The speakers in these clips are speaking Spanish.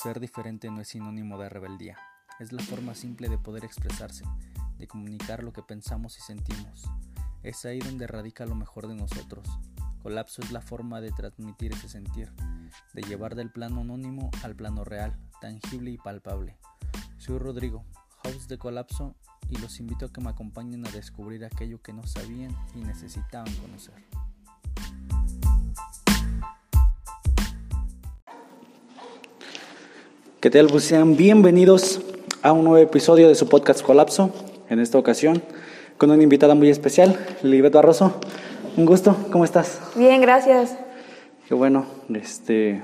Ser diferente no es sinónimo de rebeldía, es la forma simple de poder expresarse, de comunicar lo que pensamos y sentimos. Es ahí donde radica lo mejor de nosotros. Colapso es la forma de transmitir ese sentir, de llevar del plano anónimo al plano real, tangible y palpable. Soy Rodrigo, host de Colapso, y los invito a que me acompañen a descubrir aquello que no sabían y necesitaban conocer. ¿Qué tal? Pues sean bienvenidos a un nuevo episodio de su podcast Colapso, en esta ocasión con una invitada muy especial, Lilibet Barroso. Un gusto, ¿cómo estás? Bien, gracias. Qué bueno, este,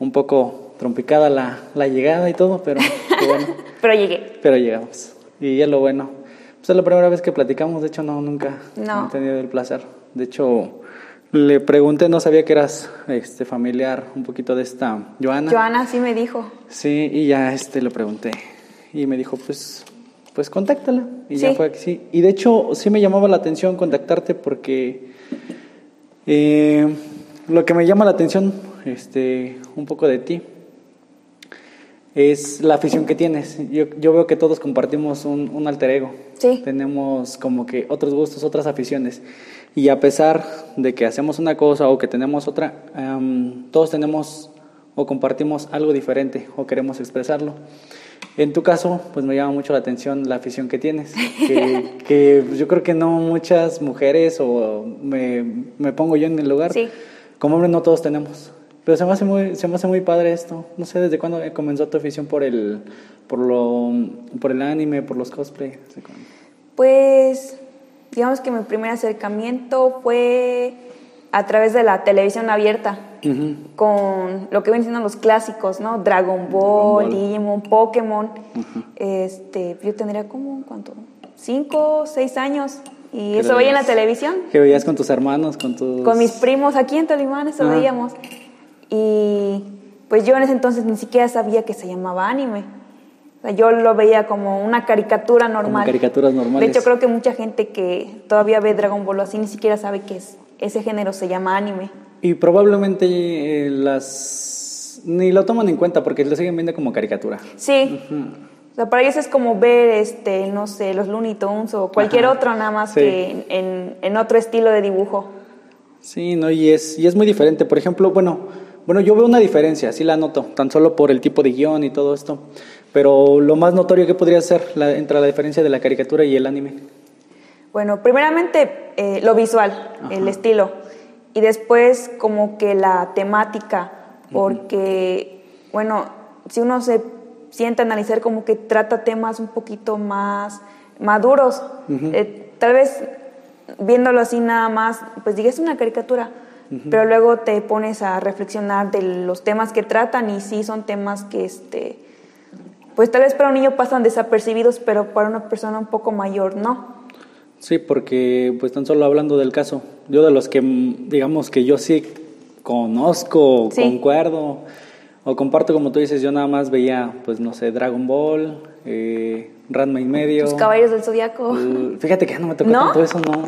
un poco trompicada la, la llegada y todo, pero qué bueno. pero llegué. Pero llegamos. Y es lo bueno. Pues es la primera vez que platicamos, de hecho no, nunca no. he tenido el placer. De hecho, le pregunté, no sabía que eras este, familiar un poquito de esta Joana. Joana sí me dijo. Sí, y ya este, le pregunté. Y me dijo, pues, pues contáctala. Y ya fue sí. Y de hecho, sí me llamaba la atención contactarte porque eh, lo que me llama la atención este, un poco de ti es la afición que tienes. Yo, yo veo que todos compartimos un, un alter ego. Sí. Tenemos como que otros gustos, otras aficiones. Y a pesar de que hacemos una cosa o que tenemos otra, todos tenemos o compartimos algo diferente o queremos expresarlo. En tu caso, pues me llama mucho la atención la afición que tienes, que, que yo creo que no muchas mujeres o me, me pongo yo en el lugar, sí. como hombre no todos tenemos. Pero se me hace muy, se me hace muy padre esto. No sé desde cuándo comenzó tu afición por el, por lo, por el anime, por los cosplay. Pues digamos que mi primer acercamiento fue a través de la televisión abierta, con lo que ven siendo los clásicos, ¿no? Dragon Ball, Digimon, Pokémon. este, yo tendría como, ¿cuánto? Cinco, seis años. Y eso veía en la televisión. ¿Qué veías con tus hermanos, con tus...? Con mis primos, aquí en Tolimán, eso veíamos. Y pues yo en ese entonces ni siquiera sabía que se llamaba anime yo lo veía como una caricatura normal. Como caricaturas normales. De hecho, creo que mucha gente que todavía ve Dragon Ball así ni siquiera sabe que es, ese género se llama anime. Y probablemente eh, las ni lo toman en cuenta porque lo siguen viendo como caricatura. Sí. O sea, para ellos es como ver, este, no sé, los Looney Tunes o cualquier otro, nada más que en, en, otro estilo de dibujo. Sí, no, y es, y es muy diferente. Por ejemplo, bueno, bueno, yo veo una diferencia, sí la noto, tan solo por el tipo de guion y todo esto. Pero lo más notorio que podría ser la, entre la diferencia de la caricatura y el anime. Bueno, primeramente eh, lo visual, el estilo, y después como que la temática, porque, bueno, si uno se siente a analizar como que trata temas un poquito más maduros, eh, tal vez viéndolo así nada más, pues digas una caricatura, pero luego te pones a reflexionar de los temas que tratan y sí son temas que este pues tal vez para un niño pasan desapercibidos, pero para una persona un poco mayor no. Sí, porque pues tan solo hablando del caso, yo de los que digamos que yo sí conozco, concuerdo o comparto como tú dices, yo nada más veía pues no sé, Dragon Ball, eh, Ranma y medio. Los Caballeros del Zodiaco. fíjate que ya no me tocó tanto eso, no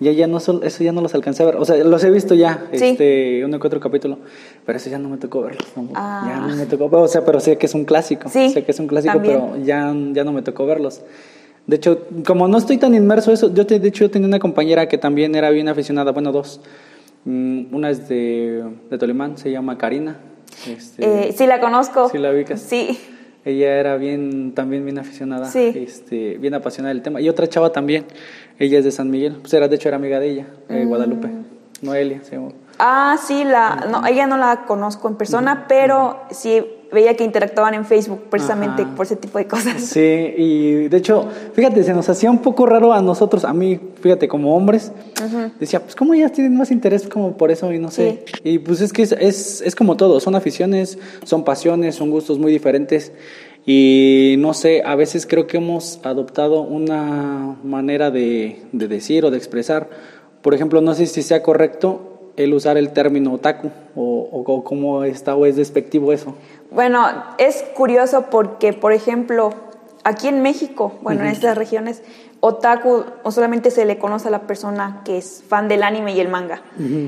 ya, ya no, eso ya no los alcancé a ver. O sea, los he visto ya, este, uno que otro capítulo, pero eso ya no me tocó verlos. Ah. Ya no me tocó, o sea, pero sé que es un clásico. sé que es un clásico, pero ya, ya no me tocó verlos. De hecho, como no estoy tan inmerso eso, yo te, de hecho yo tenía una compañera que también era bien aficionada, bueno, dos. Mm, una es de, de Tolimán, se llama Karina. Este, eh, sí, la conozco. Sí, la ubicas. Sí. Ella era bien, también bien aficionada, sí. este, bien apasionada del tema. Y otra chava también, ella es de San Miguel, pues era, de hecho era amiga de ella, de mm. Guadalupe, Noelia se llama. Ah, sí, la, no, ella no la conozco en persona, pero sí veía que interactuaban en Facebook precisamente por ese tipo de cosas. Sí, y de hecho, fíjate, se nos hacía un poco raro a nosotros, a mí, fíjate, como hombres, decía, pues como ellas tienen más interés como por eso y no sé. Y pues es que es, es, es como todo, son aficiones, son pasiones, son gustos muy diferentes. Y no sé, a veces creo que hemos adoptado una manera de, de, decir o de expresar. Por ejemplo, no sé si sea correcto el usar el término otaku o, o, cómo está o es despectivo eso. Bueno, es curioso porque, por ejemplo, aquí en México, bueno, en estas regiones, otaku o solamente se le conoce a la persona que es fan del anime y el manga,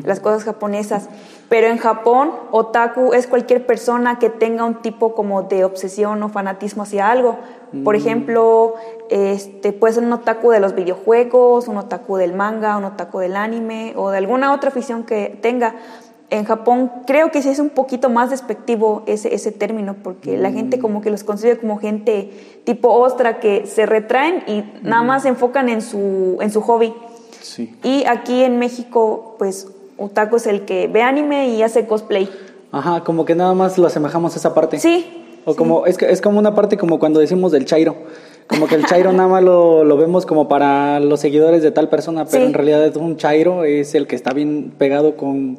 las cosas japonesas. Pero en Japón, otaku es cualquier persona que tenga un tipo como de obsesión o fanatismo hacia algo. Por ejemplo, este, puede ser un otaku de los videojuegos, un otaku del manga, un otaku del anime o de alguna otra afición que tenga en Japón creo que sí es un poquito más despectivo ese, ese término, porque la gente mm. como que los considera como gente tipo ostra que se retraen y nada más se enfocan en su, en su hobby. Sí. Y aquí en México, pues otaku es el que ve anime y hace cosplay. Ajá, como que nada más lo asemejamos a esa parte. Sí. O como, es, es como una parte como cuando decimos del chairo. Como que el chairo nada más lo, lo, vemos como para los seguidores de tal persona, pero en realidad es un chairo, es el que está bien pegado con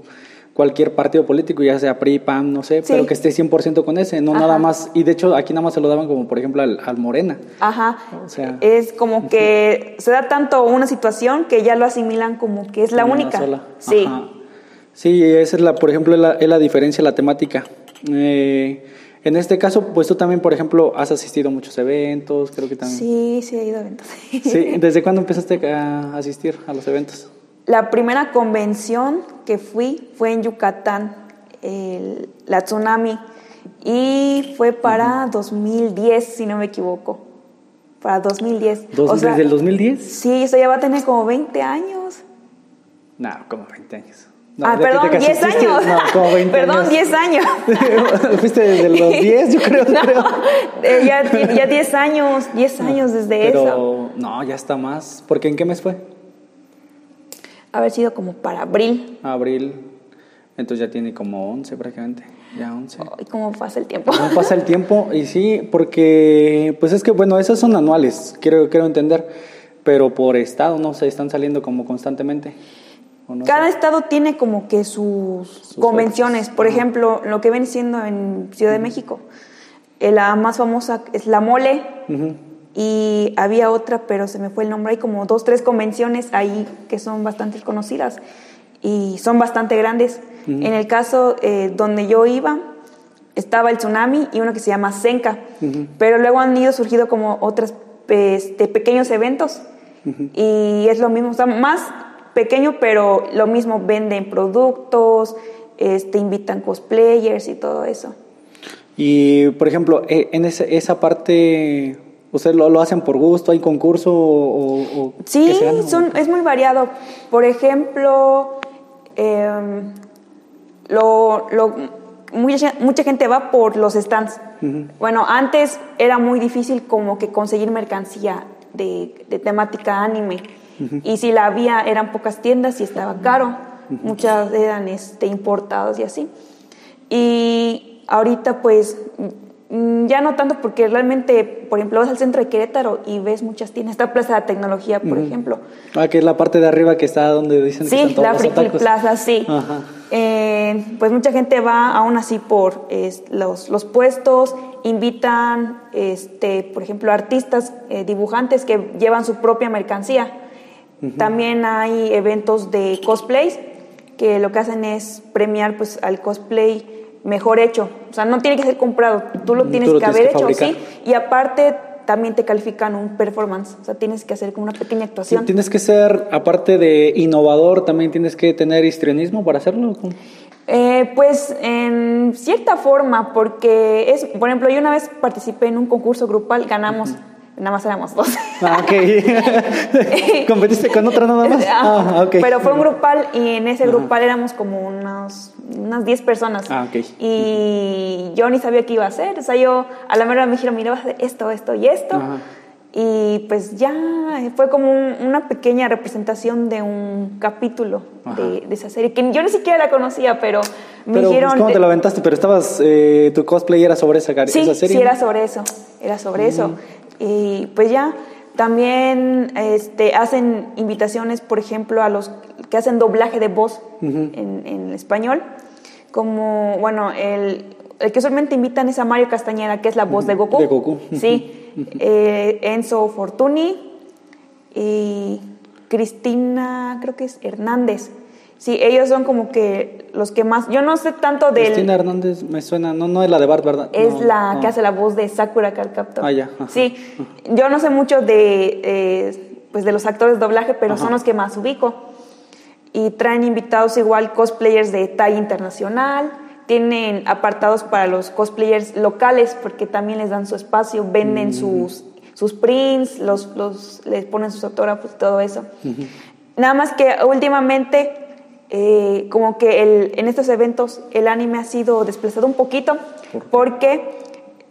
cualquier partido político, ya sea PRI, PAN, no sé, pero que esté 100% con ese, no nada más. Y de hecho aquí nada más se lo daban como, por ejemplo, al, Morena. Ajá. O sea, es como que se da tanto una situación que ya lo asimilan como que es la única. Sola. Sí. Sí, esa es la, por ejemplo, es la, es la diferencia, la temática. Eh, en este caso, pues tú también, por ejemplo, has asistido a muchos eventos, creo que también. Sí, sí, he ido a eventos. sí, ¿desde cuándo empezaste a asistir a los eventos? La primera convención que fui fue en Yucatán, la Tsunami, y fue para 2010, si no me equivoco. Para 2010. ¿Desde el 2010? Sí, eso ya va a tener como 20 años. No, como 20 años. ah, perdón, 10 años. No, como 20 perdón, 10 años. Fuiste desde los 10, yo creo. Eh, ya, ya 10 años, 10 años desde eso. No, ya está más. ¿Porque en qué mes fue? Haber sido como para abril. Abril, entonces ya tiene como 11 prácticamente, ya 11. ¿Y cómo pasa el tiempo? ¿Cómo pasa el tiempo? Y sí, porque pues es que bueno, esas son anuales, quiero, quiero entender, pero por estado, ¿no? Se están saliendo como constantemente. Cada estado tiene como que sus, convenciones, por ejemplo, lo que ven siendo en Ciudad de México. Eh, la más famosa es la mole, y había otra, pero se me fue el nombre, hay como dos, tres convenciones ahí que son bastante conocidas y son bastante grandes. En el caso eh, donde yo iba, estaba el tsunami y uno que se llama Senka, pero luego han ido surgido como otros este, pequeños eventos. Y es lo mismo, o sea, más pequeño, pero lo mismo, venden productos, este, invitan cosplayers y todo eso. Y, por ejemplo, e, en esa parte ¿Ustedes lo, lo, hacen por gusto? ¿Hay concurso? O, sí, son, es muy variado. Por ejemplo, em, lo, lo, mucha, mucha, gente va por los stands. Bueno, antes era muy difícil como que conseguir mercancía de, de temática anime. Y si la había, eran pocas tiendas y estaba caro. Muchas eran este, importadas y así. Y ahorita pues ya no tanto porque realmente, por ejemplo, vas al centro de Querétaro y ves muchas tiendas. Esta Plaza de Tecnología, por ejemplo. Ah, que es la parte de arriba que está donde dicen sí, que están todos la Friki Plaza, sí. Eh, pues mucha gente va aún así por los, los, puestos, invitan, este, por ejemplo, artistas, eh, dibujantes que llevan su propia mercancía. También hay eventos de cosplays que lo que hacen es premiar pues al cosplay mejor hecho. O sea, no tiene que ser comprado, tú lo tienes que haber hecho, sí. Y aparte también te califican un performance, o sea, tienes que hacer como una pequeña actuación. tienes que ser, aparte de innovador, también tienes que tener histrionismo para hacerlo. Eh, pues en cierta forma, porque es, por ejemplo, yo una vez participé en un concurso grupal, ganamos nada más éramos dos. Ah, ok. ¿Competiste con otra nada más? Ah, ah, okay. Pero fue un grupal y en ese grupal éramos como unos, unas 10 personas. Ah, ok. Y yo ni sabía qué iba a hacer. O sea, yo a la mera me dijeron, mira, vas a hacer esto, esto y esto. Y pues ya fue como una pequeña representación de un capítulo de, esa serie, que yo ni siquiera la conocía, pero me pero, pues, dijeron... ¿Cómo te lo aventaste? Pero estabas, eh, tu cosplay era sobre esa, sí, esa serie. Sí, era sobre eso, era sobre eso. Y pues ya, también este, hacen invitaciones, por ejemplo, a los que hacen doblaje de voz en, español, como, bueno, el, el, que usualmente invitan es a Mario Castañeda, que es la voz de Goku. De Goku. Sí, eh, Enzo Fortuny y Cristina, creo que es Hernández. Sí, ellos son como que los que más. Yo no sé tanto de. Cristina Hernández me suena, no, no es la de Bart, ¿verdad? Es la que hace la voz de Sakura Carcaptor. Ah, ya. Sí, yo no sé mucho de, pues de los actores de doblaje, pero son los que más ubico. Y traen invitados igual cosplayers de talla internacional, tienen apartados para los cosplayers locales porque también les dan su espacio, venden mm. sus, sus prints, los, los, les ponen sus autógrafos, todo eso. Nada más que últimamente, eh, como que el, en estos eventos el anime ha sido desplazado un poquito porque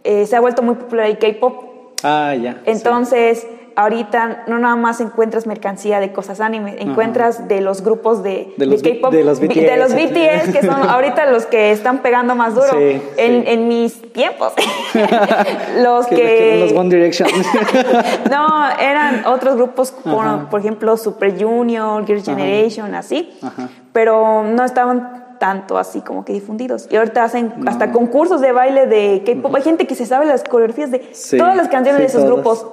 eh, se ha vuelto muy popular el K-pop. Ah, ya. Entonces ahorita no nada más encuentras mercancía de cosas anime, encuentras de los grupos de, de K-pop, de, los BTS, de los BTS que son ahorita los que están pegando más duro. en, en, mis tiempos, los que, los One Direction. no, eran otros grupos, por, por, ejemplo Super Junior, Girls' Generation, así, pero no estaban tanto así como que difundidos. Y ahorita hacen hasta concursos de baile de K-pop. Hay gente que se sabe las coreografías de todas las canciones de esos grupos.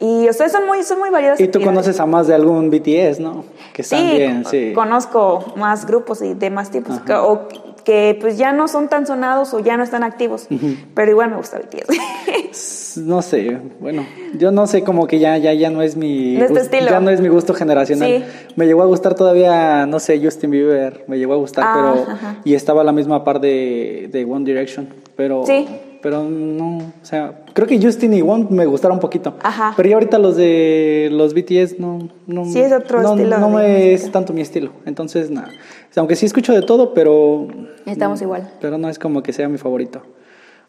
Y ustedes son muy, son muy variados. Y tú conoces a más de algún BTS, ¿no? Que sí, sí. conozco más grupos y de más tipos. O que pues ya no son tan sonados o ya no están activos. Pero igual me gusta BTS. no sé, bueno, yo no sé, como que ya, ya, ya no es mi gusto, estilo. ya no es mi gusto generacional. Me llegó a gustar todavía, no sé, Justin Bieber, me llegó a gustar, ah, pero y estaba a la misma par de, de One Direction, pero sí pero no, o sea, creo que Justin y One me gustaron un poquito. Ajá. Pero ya ahorita los de los BTS no, no, sí, es otro no, estilo no me es tanto mi estilo. Entonces, nada. Aunque sí escucho de todo, pero... Estamos igual. Pero no es como que sea mi favorito.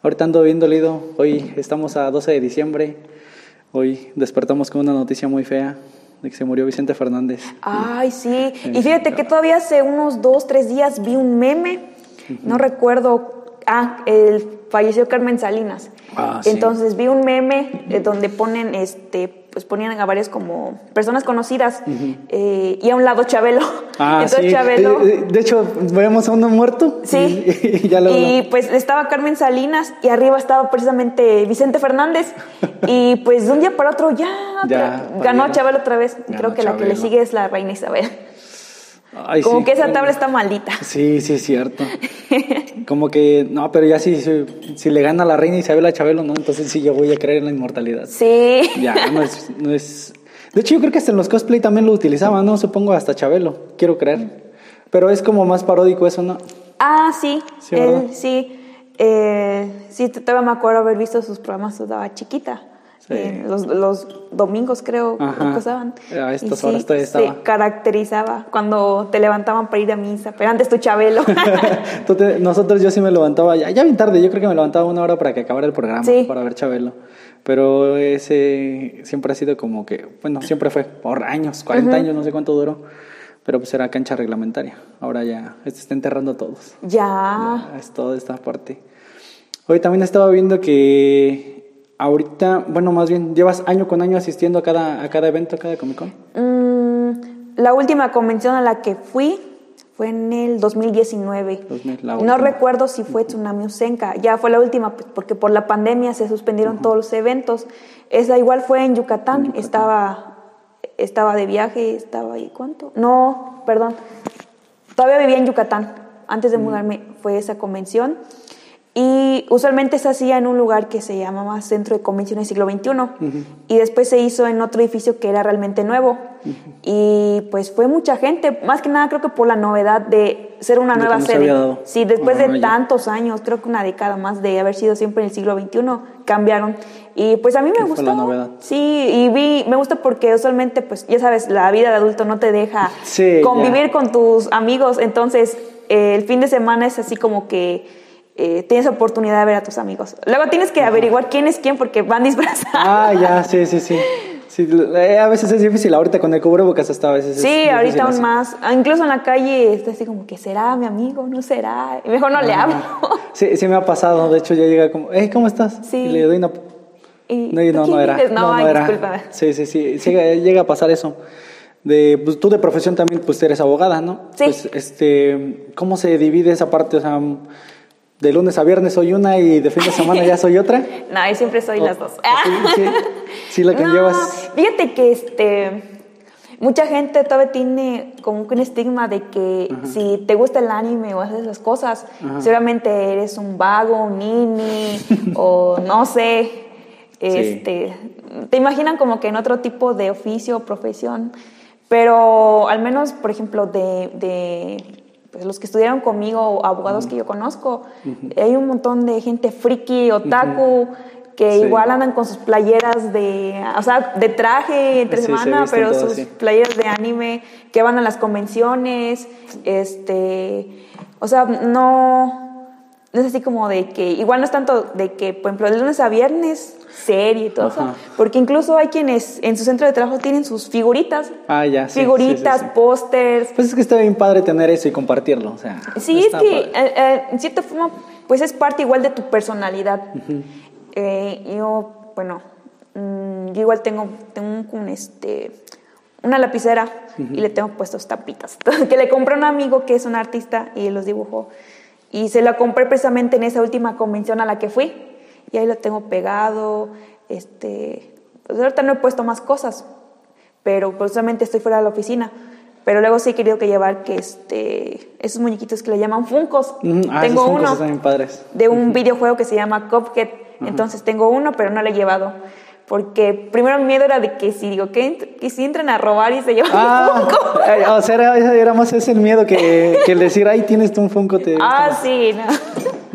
Ahorita ando bien dolido. Hoy estamos a 12 de diciembre. Hoy despertamos con una noticia muy fea de que se murió Vicente Fernández. Ay, sí. Y fíjate que todavía hace unos dos, tres días vi un meme. No recuerdo Ah, el, falleció Carmen Salinas. Ah, Entonces vi un meme eh, donde ponen, este, pues ponían a varias como personas conocidas eh, y a un lado Chabelo. Ah, Entonces Chabelo. Eh, de hecho, vemos a uno muerto. Sí. Y, pues estaba Carmen Salinas y arriba estaba precisamente Vicente Fernández. y pues de un día para otro ya, ganó Chabelo otra vez. Creo que la que le sigue es la reina Isabel. Como que esa tabla está maldita. Sí, sí, es cierto. Como que, no, pero ya si, si, le gana la reina Isabel a Chabelo, ¿no? Entonces sí, yo voy a creer en la inmortalidad. Sí. Ya, no es, no es... De hecho, yo creo que hasta en los cosplay también lo utilizaban, ¿no? Supongo hasta Chabelo, quiero creer. Pero es como más paródico eso, ¿no? Ah, sí. Sí, sí. Eh, sí, todavía me acuerdo haber visto sus programas cuando estaba chiquita. Eh, los, los, domingos creo que usaban. A estas horas sí, estaba. Se caracterizaba cuando te levantaban para ir a misa, pero antes tu Chabelo. nosotros yo sí me levantaba ya, ya bien tarde, yo creo que me levantaba una hora para que acabara el programa, para ver Chabelo. Pero ese siempre ha sido como que, bueno, siempre fue por años, 40 años, no sé cuánto duró. Pero pues era cancha reglamentaria. Ahora ya se está enterrando a todos. Ya. ya es toda esta parte. Hoy también estaba viendo que ahorita, bueno, más bien, ¿llevas año con año asistiendo a cada, a cada evento, a cada Comic Con? Mm, la última convención a la que fui fue en el 2019. no recuerdo si fue Tsunami Usenka, ya fue la última, pues, porque por la pandemia se suspendieron todos los eventos. Esa igual fue en Yucatán, Estaba, estaba de viaje, estaba ahí, ¿cuánto? No, perdón, todavía vivía en Yucatán. Antes de mudarme fue esa convención. Y usualmente se hacía en un lugar que se llamaba Centro de Convenciones Siglo XXI. Y después se hizo en otro edificio que era realmente nuevo. Y pues fue mucha gente, más que nada creo que por la novedad de ser una nueva sede. Sí, después de tantos años, creo que una década más de haber sido siempre en el siglo XXI, cambiaron. Y pues a mí me gustó. la novedad? Sí, y vi, me gusta porque usualmente, pues ya sabes, la vida de adulto no te deja convivir con tus amigos. Entonces, eh, el fin de semana es así como que eh, tienes oportunidad de ver a tus amigos. Luego tienes que averiguar quién es quién porque van disfrazados. Ah, ya, sí, sí, sí. sí eh, a veces es difícil, ahorita con el cubrebocas hasta a veces. Sí, ahorita aún más. Ah, incluso en la calle está así como que será mi amigo, no será. Y mejor no le hablo. Sí, sí me ha pasado. De hecho, ya llega como, hey, ¿cómo estás? Sí. Y le doy una. Y, no, no, no era. No, no, era. Sí, sí, sí. Llega, a pasar eso. De, pues, tú de profesión también pues eres abogada, ¿no? Sí. Pues, este, ¿cómo se divide esa parte? O sea, de lunes a viernes soy una y de fin de semana ya soy otra. no, yo siempre soy las dos. Sí, sí, la que llevas. Fíjate que este mucha gente todavía tiene como un estigma de que si te gusta el anime o haces esas cosas, seguramente eres un vago, un nini o no sé. Este, Te imaginan como que en otro tipo de oficio o profesión, pero al menos, por ejemplo, de, de pues, los que estudiaron conmigo, abogados que yo conozco, hay un montón de gente friki, otaku, que igual andan con sus playeras de, o sea, de traje entre semana, pero sus playeras de anime, que van a las convenciones, este, o sea, no, no es así como de que, igual no es tanto de que, por ejemplo, de lunes a viernes, serie y todo eso, porque incluso hay quienes en su centro de trabajo tienen sus figuritas. Ah, ya, Figuritas, pósters. Pues es que está bien padre tener eso y compartirlo, o sea. Sí, es que eh, eh, en cierta forma, pues es parte igual de tu personalidad. Eh, yo, bueno, mm, yo igual tengo, tengo un, este, una lapicera y le tengo puestos tapitas, que le compré a un amigo que es un artista y los dibujó. Y se la compré precisamente en esa última convención a la que fui. Y ahí lo tengo pegado. Este, pues ahorita no he puesto más cosas, pero precisamente estoy fuera de la oficina. Pero luego sí he querido que llevar que este, esos muñequitos que le llaman Funcos. Ah, tengo uno padres. de un videojuego que se llama Cuphead. Entonces tengo uno, pero no lo he llevado porque primero mi miedo era de que si digo que, si entran a robar y se llevan ah, un Funko. Eh, o sea, era, más ese el miedo que, el decir, ay, tienes tú un Funko. Te, ah, sí, no.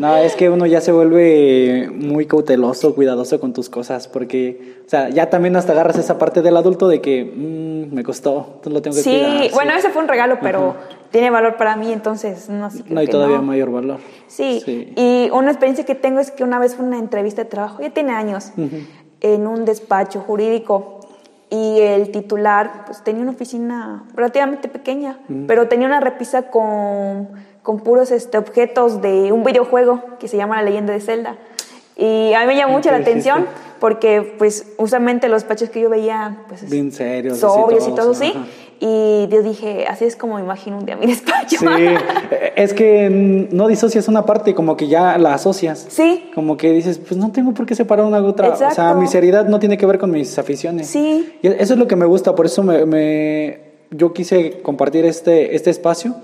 No, es que uno ya se vuelve muy cauteloso, cuidadoso con tus cosas, porque, o sea, ya también hasta agarras esa parte del adulto de que mmm, me costó, lo tengo que sí, Sí, bueno, ese fue un regalo, pero tiene valor para mí, entonces no sé. No hay todavía mayor valor. Sí. y una experiencia que tengo es que una vez fue una entrevista de trabajo, ya tiene años en un despacho jurídico y el titular pues tenía una oficina relativamente pequeña, pero tenía una repisa con, con puros este, objetos de un videojuego que se llama La leyenda de Zelda. Y a mí me llamó mucho la atención porque pues usualmente los despachos que yo veía pues bien serios, sobrios y todo, sí. Y yo dije, así es como me imagino un día mi despacho. Sí, es que no disocias una parte, como que ya la asocias. Sí. Como que dices, pues no tengo por qué separar una de otra. O sea, mi seriedad no tiene que ver con mis aficiones. Sí. Y eso es lo que me gusta, por eso me yo quise compartir este, este espacio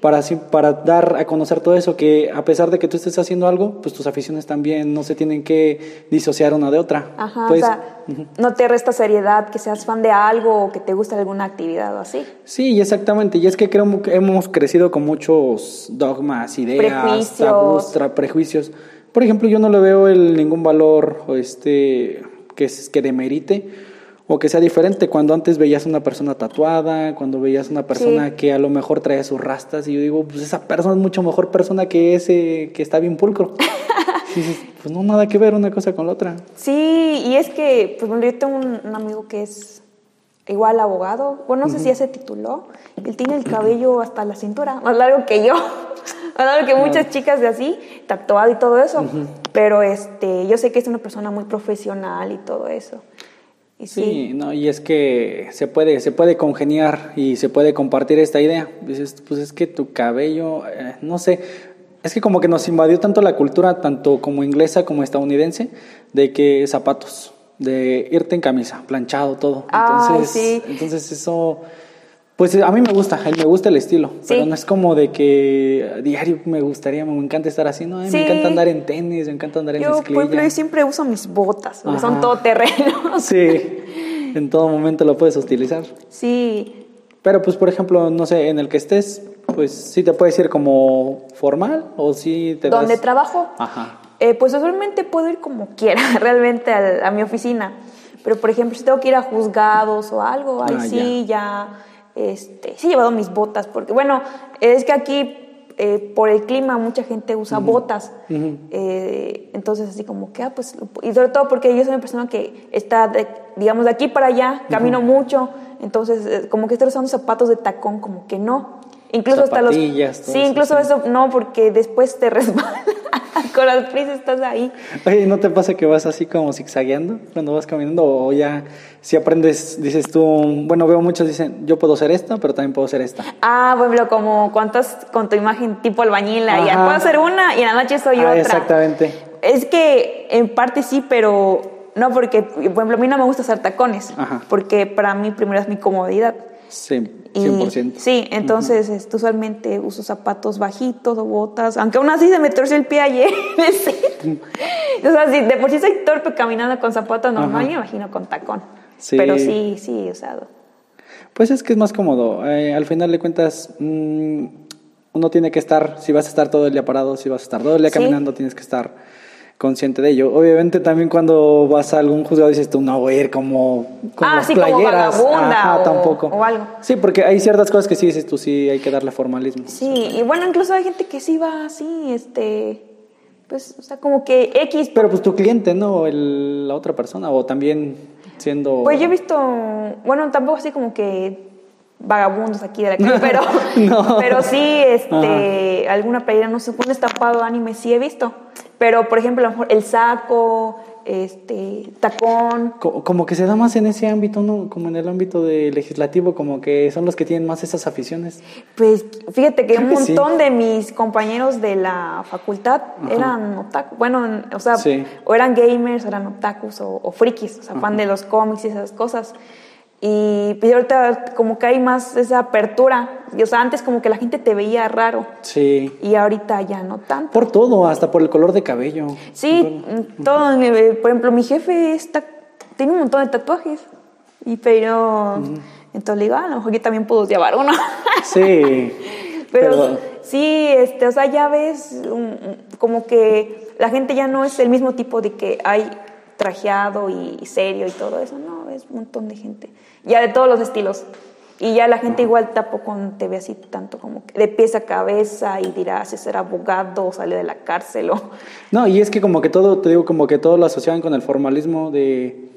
para, para dar a conocer todo eso, que a pesar de que tú estés haciendo algo, pues tus aficiones también no se tienen que disociar una de otra. Ajá, pues, o sea, no te resta seriedad que seas fan de algo o que te guste alguna actividad o así. Sí, exactamente, y es que creo que hemos crecido con muchos dogmas, ideas, prejuicios. prejuicios. Por ejemplo, yo no le veo el, ningún valor este, que, que demerite o que sea diferente cuando antes veías una persona tatuada, cuando veías una persona que a lo mejor traía sus rastas y yo digo, pues esa persona es mucho mejor persona que ese que está bien pulcro. pues no, nada que ver una cosa con la otra. Sí, y es que, pues yo tengo un, amigo que es igual abogado, bueno, no sé si ya se tituló, él tiene el cabello hasta la cintura, más largo que yo, más largo que muchas chicas de así, tatuado y todo eso, pero este, yo sé que es una persona muy profesional y todo eso sí, no, y es que se puede, se puede congeniar y se puede compartir esta idea. Dices, pues es que tu cabello, eh, no sé, es que como que nos invadió tanto la cultura, tanto como inglesa como estadounidense, de que zapatos, de irte en camisa, planchado, todo. Entonces, entonces eso pues a mí me gusta, me gusta el estilo, pero no es como de que a diario me gustaría, me encanta estar así, ¿no? Me encanta andar en tenis, me encanta andar en yo, Por ejemplo, yo siempre uso mis botas, son todo terreno. Sí, en todo momento lo puedes utilizar. Sí. Pero pues, por ejemplo, no sé, en el que estés, pues sí te puedes ir como formal o sí te ¿Dónde trabajo? Ajá. Eh, pues usualmente puedo ir como quiera, realmente a, mi oficina. Pero, por ejemplo, si tengo que ir a juzgados o algo, ahí ah, sí ya este, sí he llevado mis botas, porque bueno, es que aquí eh, por el clima mucha gente usa botas, eh, entonces así como que, ah, pues, y sobre todo porque yo soy una persona que está, digamos, de aquí para allá, camino mucho, entonces eh, como que estoy usando zapatos de tacón, como que no. Incluso hasta los... Sí, incluso eso no, porque después te resbala. Con las prisas estás ahí. Oye, ¿no te pasa que vas así como zigzagueando cuando vas caminando? O ya, si aprendes, dices tú, bueno, veo muchos dicen, yo puedo ser esta, pero también puedo ser esta. Ah, bueno, como cuántas con tu imagen tipo albañil, ya puedo hacer una y en la noche soy ah, otra. Exactamente. Es que en parte sí, pero no, porque, por ejemplo, a mí no me gusta hacer tacones, porque para mí primero es mi comodidad. Sí, 100%. Y, sí, entonces este, usualmente uso zapatos bajitos o botas, aunque aún así se me torció el pie ayer. o sea, si de por sí soy torpe caminando con zapatos normal, me imagino con tacón. Sí. Pero sí, sí, usado. Pues es que es más cómodo. Eh, al final de cuentas, mmm, uno tiene que estar, si vas a estar todo el día parado, si vas a estar todo el día caminando, tienes que estar consciente de ello. Obviamente también cuando vas a algún juzgado dices tú, no voy a ir como con ah, las sí, playeras. Como vagabunda o, tampoco. o algo. Sí, porque hay ciertas cosas que sí dices tú, sí hay que darle formalismo. Sí, y bueno, incluso hay gente que sí va así, este, pues, o sea, como que X. Pero pues tu cliente, ¿no? El, la otra persona, o también siendo... Pues yo he visto, bueno, tampoco así como que vagabundos aquí de la calle, pero, No. pero sí, este, alguna playera, no sé, un estampado anime sí he visto. Pero, por ejemplo, a lo mejor el saco, este, tacón. Co- Como que se da más en ese ámbito, ¿no? Como en el ámbito de legislativo, como que son los que tienen más esas aficiones. Pues fíjate que Creo un que sí. montón de mis compañeros de la facultad eran otaku, bueno, o sea, Sí. o eran gamers, o eran otakus o, o frikis, o sea, fan de los cómics y esas cosas. Y ahorita como que hay más esa apertura. Y, o sea, antes como que la gente te veía raro Sí. y ahorita ya no tanto. Por todo, hasta por el color de cabello. Sí, todo. Por ejemplo, mi jefe está, tiene un montón de tatuajes. Y pero. Entonces le digo, ah, a lo mejor yo también puedo llevar uno. Sí. pero, Pero- sí, este, o sea, ya ves como que la gente ya no es el mismo tipo de que hay trajeado y serio y todo eso. No, es un montón de gente. Ya de todos los estilos. Y ya la gente igual tampoco te ve así tanto como que de pies a cabeza y dirá si será abogado o sale de la cárcel o... No, y es que como que todo, te digo, como que todo lo asociaban con el formalismo de,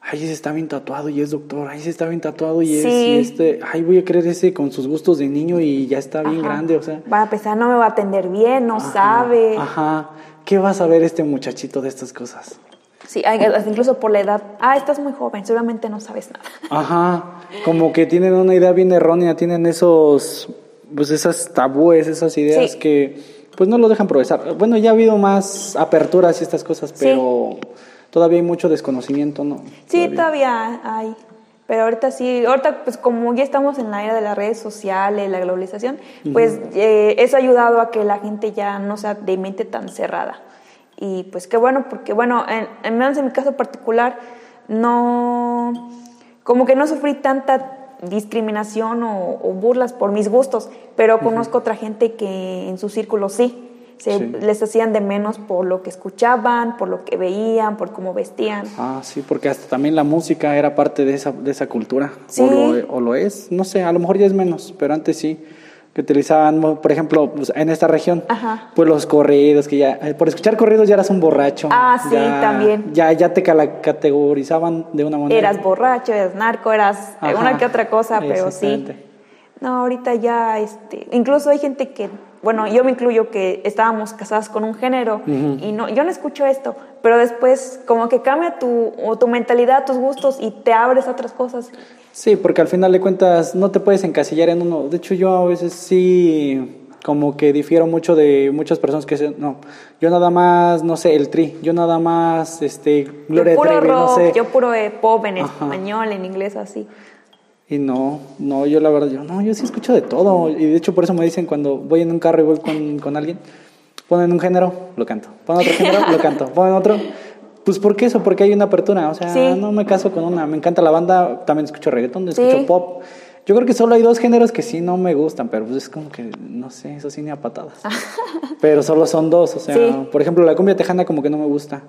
ay, ese está bien tatuado y es doctor, ay, ese está bien tatuado y es, Sí. y este, ay, voy a creer ese con sus gustos de niño y ya está bien Ajá. grande, o sea. Van a pensar, no me va a atender bien, no ajá, sabe. Ajá, ¿qué va a saber este muchachito de estas cosas? Sí, incluso por la edad. Ah, estás muy joven, seguramente no sabes nada. Ajá, como que tienen una idea bien errónea, tienen esos, pues esas tabúes, esas ideas Sí. que pues no lo dejan progresar. Bueno, ya ha habido más aperturas y estas cosas, Sí. pero todavía hay mucho desconocimiento, ¿no? Sí, todavía hay. Pero ahorita sí, ahorita pues como ya estamos en la era de las redes sociales, la globalización, pues eh, eso ha ayudado a que la gente ya no sea de mente tan cerrada. Y pues qué bueno, porque bueno, en, en menos en mi caso particular, no, como que no sufrí tanta discriminación o, o burlas por mis gustos, pero conozco otra gente que en su círculo sí. Se, Sí. Les hacían de menos por lo que escuchaban, por lo que veían, por cómo vestían. Ah, sí, porque hasta también la música era parte de esa, de esa cultura. Sí. O, lo, o lo es, no sé, a lo mejor ya es menos, pero antes sí. Que utilizaban, por ejemplo, pues, en esta región, Ajá. pues los corridos, que ya, eh, por escuchar corridos ya eras un borracho. Ah, sí, Ya- también. Ya, ya te categorizaban de una manera. Eras borracho, eras narco, eras Ajá, una que otra cosa, pero sí. No, ahorita ya, este, incluso hay gente que, bueno, yo me incluyo que estábamos casadas con un género y no, yo no escucho esto, pero después como que cambia tu, o tu mentalidad, tus gustos y te abres a otras cosas. Sí, porque al final de cuentas no te puedes encasillar en uno. De hecho, yo a veces sí como que difiero mucho de muchas personas que dicen, no, yo nada más, no sé, el tri, yo nada más, este, Gloria yo puro Trevi, rock, no sé. yo puro eh, pop en Ajá. español, en inglés, así. Y no, no, yo la verdad, yo no, yo sí escucho de todo. Y de hecho por eso me dicen cuando voy en un carro y voy con, con alguien, ponen un género, lo canto. Ponen otro género, lo canto. Ponen otro. Pues ¿por qué eso? Porque hay una apertura. O sea, Sí. no me caso con una. Me encanta la banda, también escucho reggaetón, Sí. escucho pop. Yo creo que solo hay dos géneros que sí no me gustan, pero pues es como que, no sé, eso sí ni a patadas. pero solo son dos, o sea, Sí. por ejemplo, la cumbia tejana como que no me gusta.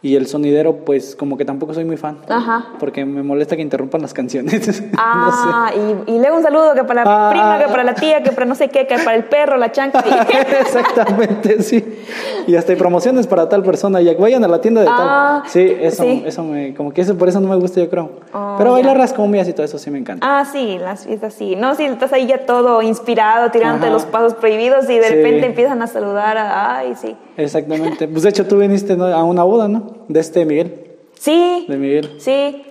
Y el sonidero, pues como que tampoco soy muy fan. Ajá. Porque me molesta que interrumpan las canciones. no sé. Ah, y, y luego un saludo que para la Ah, prima, ah, que para la tía, que para no sé qué, que para el perro, la chanca. Exactamente, sí. Y hasta hay promociones para tal persona. Y vayan a la tienda de Ah, tal. Sí, eso, sí. eso me, como que eso por eso no me gusta, yo creo. Oh, Pero bailar ya. las cumbias y todo eso sí me encanta. Ah, sí, las fiestas sí. No, si estás ahí ya todo inspirado, tirándote Ajá. los pasos prohibidos y de Sí. repente empiezan a saludar. a- ay, sí. Exactamente. Pues de hecho tú viniste a una boda, ¿no? De este Miguel. Sí, De Miguel. sí.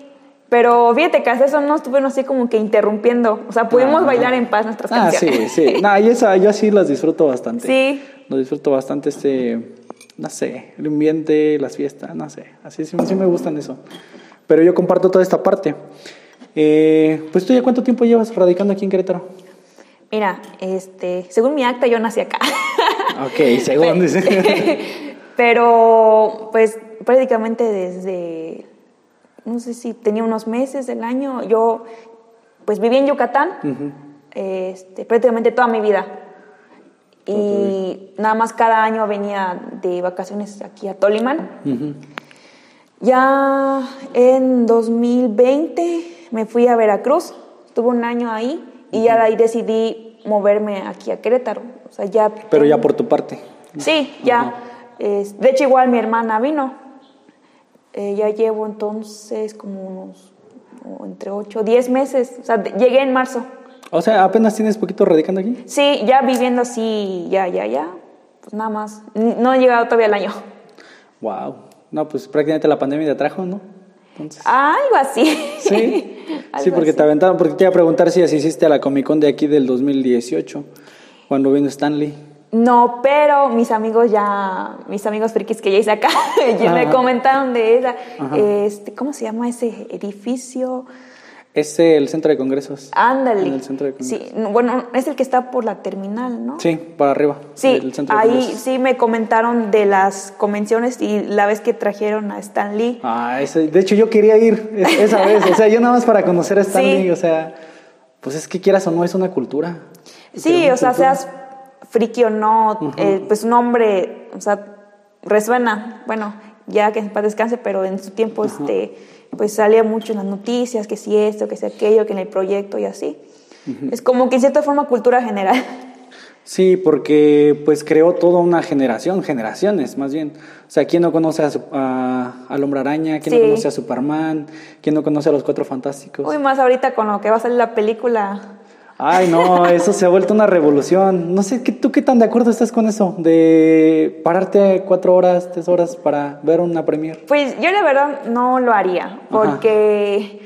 Pero fíjate que hasta eso no estuvieron así como que interrumpiendo. O sea, pudimos Ah. bailar en paz nuestras Ah, sí, canciones. sí. No, y esa, yo sí las disfruto bastante. Sí. Lo disfruto bastante este, no sé, el ambiente, las fiestas, no sé. Así sí, sí me gustan eso. Pero yo comparto toda esta parte. Eh, pues tú ya cuánto tiempo llevas radicando aquí en Querétaro? Mira, este, según mi acta yo nací acá. Ok, según dice. Pero pues prácticamente desde, no sé si tenía unos meses del año, yo pues viví en Yucatán este, prácticamente toda mi vida. Y nada más cada año venía de vacaciones aquí a Tolimán. Ya en 2020 me fui a Veracruz, estuve un año ahí y ya de ahí decidí moverme aquí a Querétaro. O sea, ya Pero ya por tu parte. Sí, ya. de hecho, igual mi hermana vino. Eh, ya llevo entonces como unos entre 8 o 10 meses. O sea, llegué en marzo. O sea, apenas tienes poquito radicando aquí. Sí, ya viviendo así, ya, ya, ya. Pues nada más. No he llegado todavía el año. Wow. No, pues prácticamente la pandemia te trajo, ¿no? Entonces... Algo así. Sí. sí, porque te aventaron. Porque te iba a preguntar si asististe a la Comic Con de aquí del 2018, cuando vino Stanley. No, pero mis amigos ya, mis amigos frikis que ya hice acá, ya me comentaron de esa, este, ¿cómo se llama ese edificio? Es el centro de congresos. Ándale. el centro de congresos. Sí, bueno, es el que está por la terminal, ¿no? Sí, para arriba. Sí, ahí sí me comentaron de las convenciones y la vez que trajeron a Stan Lee. Ah, de hecho yo quería ir esa vez, o sea, yo nada más para conocer a Stan Lee, o sea, pues es que quieras o no, es una cultura. Sí, o sea, seas friki o no, eh, pues un hombre, o sea, resuena, bueno, ya que para descanse, pero en su tiempo, este pues salía mucho en las noticias, que si esto, que si aquello, que en el proyecto y así. Es como que en cierta forma cultura general. Sí, porque pues creó toda una generación, generaciones más bien. O sea, ¿quién no conoce a, al Hombre Araña? ¿Quién no conoce a Superman? ¿Quién no conoce a los Cuatro Fantásticos? Uy, más ahorita con lo que va a salir la película Ay, no, eso se ha vuelto una revolución. No sé, ¿tú qué tan de acuerdo estás con eso? De pararte cuatro horas, tres horas para ver una premier. Pues yo la verdad no lo haría, porque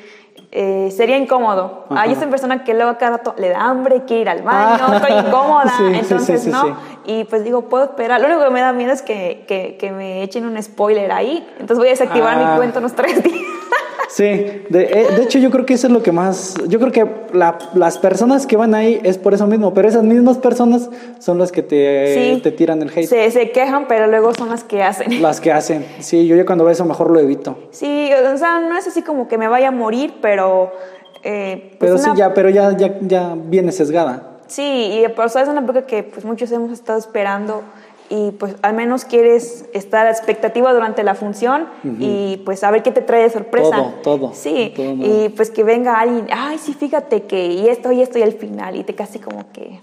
eh, sería incómodo. Hay esa persona que luego cada rato le da hambre, quiere ir al baño, ah. estoy incómoda, entonces no. Y pues digo, puedo esperar. Lo único que me da miedo es que, que, me echen un spoiler ahí. Entonces voy a desactivar mi ah. cuenta unos tres días. Sí, de, eh, de, hecho yo creo que eso es lo que más, yo creo que las personas que van ahí es por eso mismo, pero esas mismas personas son las que te, te tiran el hate. Se, se quejan, pero luego son las que hacen. Las que hacen, sí, yo ya cuando veo eso mejor lo evito. Sí, o sea, no es así como que me vaya a morir, pero... Eh, pues pero sí, ya, pero ya, ya, ya viene sesgada. Sí, y por eso es una época que pues muchos hemos estado esperando y pues al menos quieres estar a expectativa durante la función y pues a ver qué te trae de sorpresa. Todo, todo. Sí, y pues que venga alguien, ay, sí, fíjate que y esto y esto y al final y te casi como que...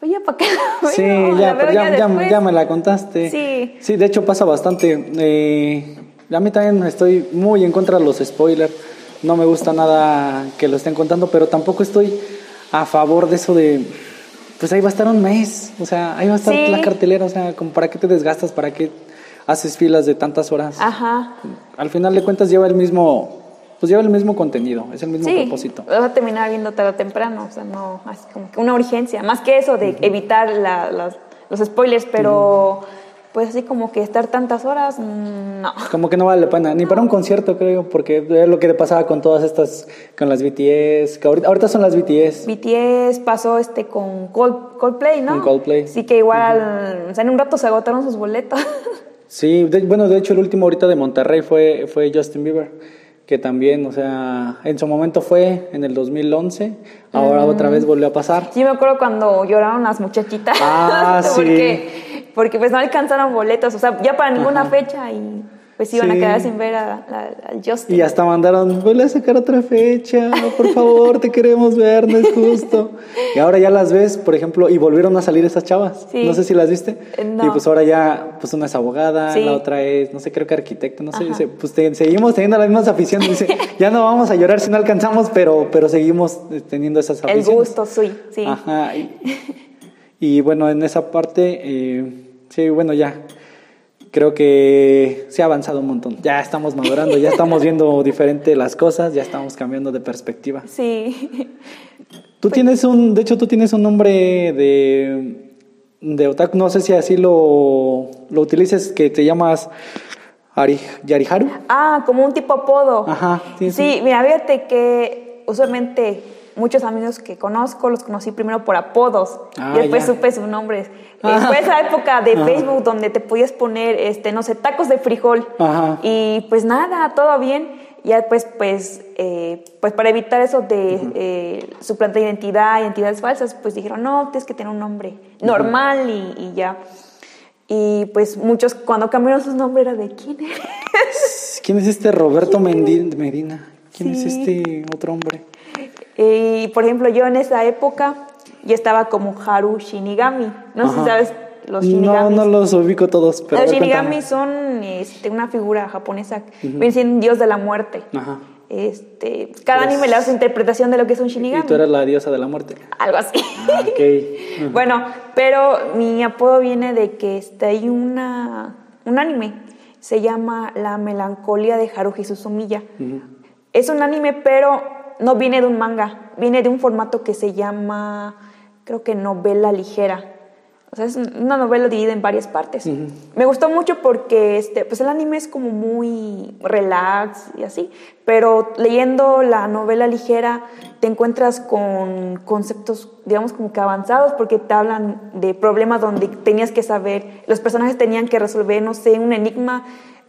Pues ya para qué. Sí, ya, ya, ya, me la contaste. Sí. Sí, de hecho pasa bastante. Eh, a mí también estoy muy en contra de los spoilers. No me gusta nada que lo estén contando, pero tampoco estoy a favor de eso de pues ahí va a estar un mes, o sea, ahí va a estar la cartelera, o sea, como para qué te desgastas, para qué haces filas de tantas horas. Ajá. Al final de cuentas lleva el mismo, pues lleva el mismo contenido, es el mismo propósito. Vas a terminar viendo tarde o temprano, o sea, no, así como que una urgencia, más que eso de evitar los spoilers, pero pues así como que estar tantas horas, mm, no. Como que no vale la pena, ni para un concierto creo, porque es lo que le pasaba con todas estas, con las BTS, que ahorita, son las BTS. BTS pasó este con Coldplay, ¿no? Con Coldplay. Sí que igual, o sea, en un rato se agotaron sus boletos. sí, bueno, de hecho el último ahorita de Monterrey fue, fue Justin Bieber que también, o sea, en su momento fue en el 2011, ahora otra vez volvió a pasar. Sí, me acuerdo cuando lloraron las muchachitas. Ah, sí porque pues no alcanzaron boletos, o sea, ya para ninguna fecha y pues iban a quedar sin ver a, Justin. Y hasta mandaron, vuelve a sacar otra fecha, por favor, te queremos ver, no es justo. Y ahora ya las ves, por ejemplo, y volvieron a salir esas chavas. No sé si las viste. Eh, y pues ahora ya, pues una es abogada, la otra es, no sé, creo que arquitecta, no sé. Dice, pues seguimos teniendo las mismas aficiones. Dice, ya no vamos a llorar si no alcanzamos, pero, pero seguimos eh, teniendo esas aficiones. El gusto, sí, sí. Ajá. Y, bueno, en esa parte, eh, sí, bueno, ya creo que se ha avanzado un montón. Ya estamos madurando, ya estamos viendo diferente las cosas, ya estamos cambiando de perspectiva. Sí. Tú tienes un, de hecho tú tienes un nombre de, de otaku, no sé si así lo, lo utilices, que te llamas Ari, Yariharu. Ah, como un tipo apodo. Ajá, sí, Sí, sí. mira, fíjate que usualmente muchos amigos que conozco los conocí primero por apodos Ah, y después ya. supe sus nombres. Ah. Eh, Fue esa época de Ajá. Facebook donde te podías poner, este, no sé, tacos de frijol. Ajá. Y pues nada, todo bien. Ya después, pues, eh, pues para evitar eso de eh, suplantar identidad, identidades falsas, pues dijeron, no, tienes que tener un nombre normal y, y ya. Y pues muchos cuando cambiaron sus nombres era de quién eres. ¿Quién es este Roberto Mendi- Medina? ¿Quién es este otro hombre? Y por ejemplo, yo en esa época ya estaba como Haru Shinigami. No sé si sabes los No, Shinigamis. no los ubico todos, pero. los ver, Shinigami cuéntame. son este, una figura japonesa, siendo un dios de la muerte. Ajá. Este, cada Pues- anime le da su interpretación de lo que es un Shinigami. Y tú eras la diosa de la muerte. Algo así. Ah, ok. Bueno, pero mi apodo viene de que este, hay una, un anime, se llama La melancolía de Haruhi Suzumiya. Es un anime, pero no viene de un manga, viene de un formato que se llama, creo que novela ligera. O sea, es una novela dividida en varias partes. Me gustó mucho porque este, pues el anime es como muy relax y así, pero leyendo la novela ligera te encuentras con conceptos, digamos, como que avanzados porque te hablan de problemas donde tenías que saber, los personajes tenían que resolver, no sé, un enigma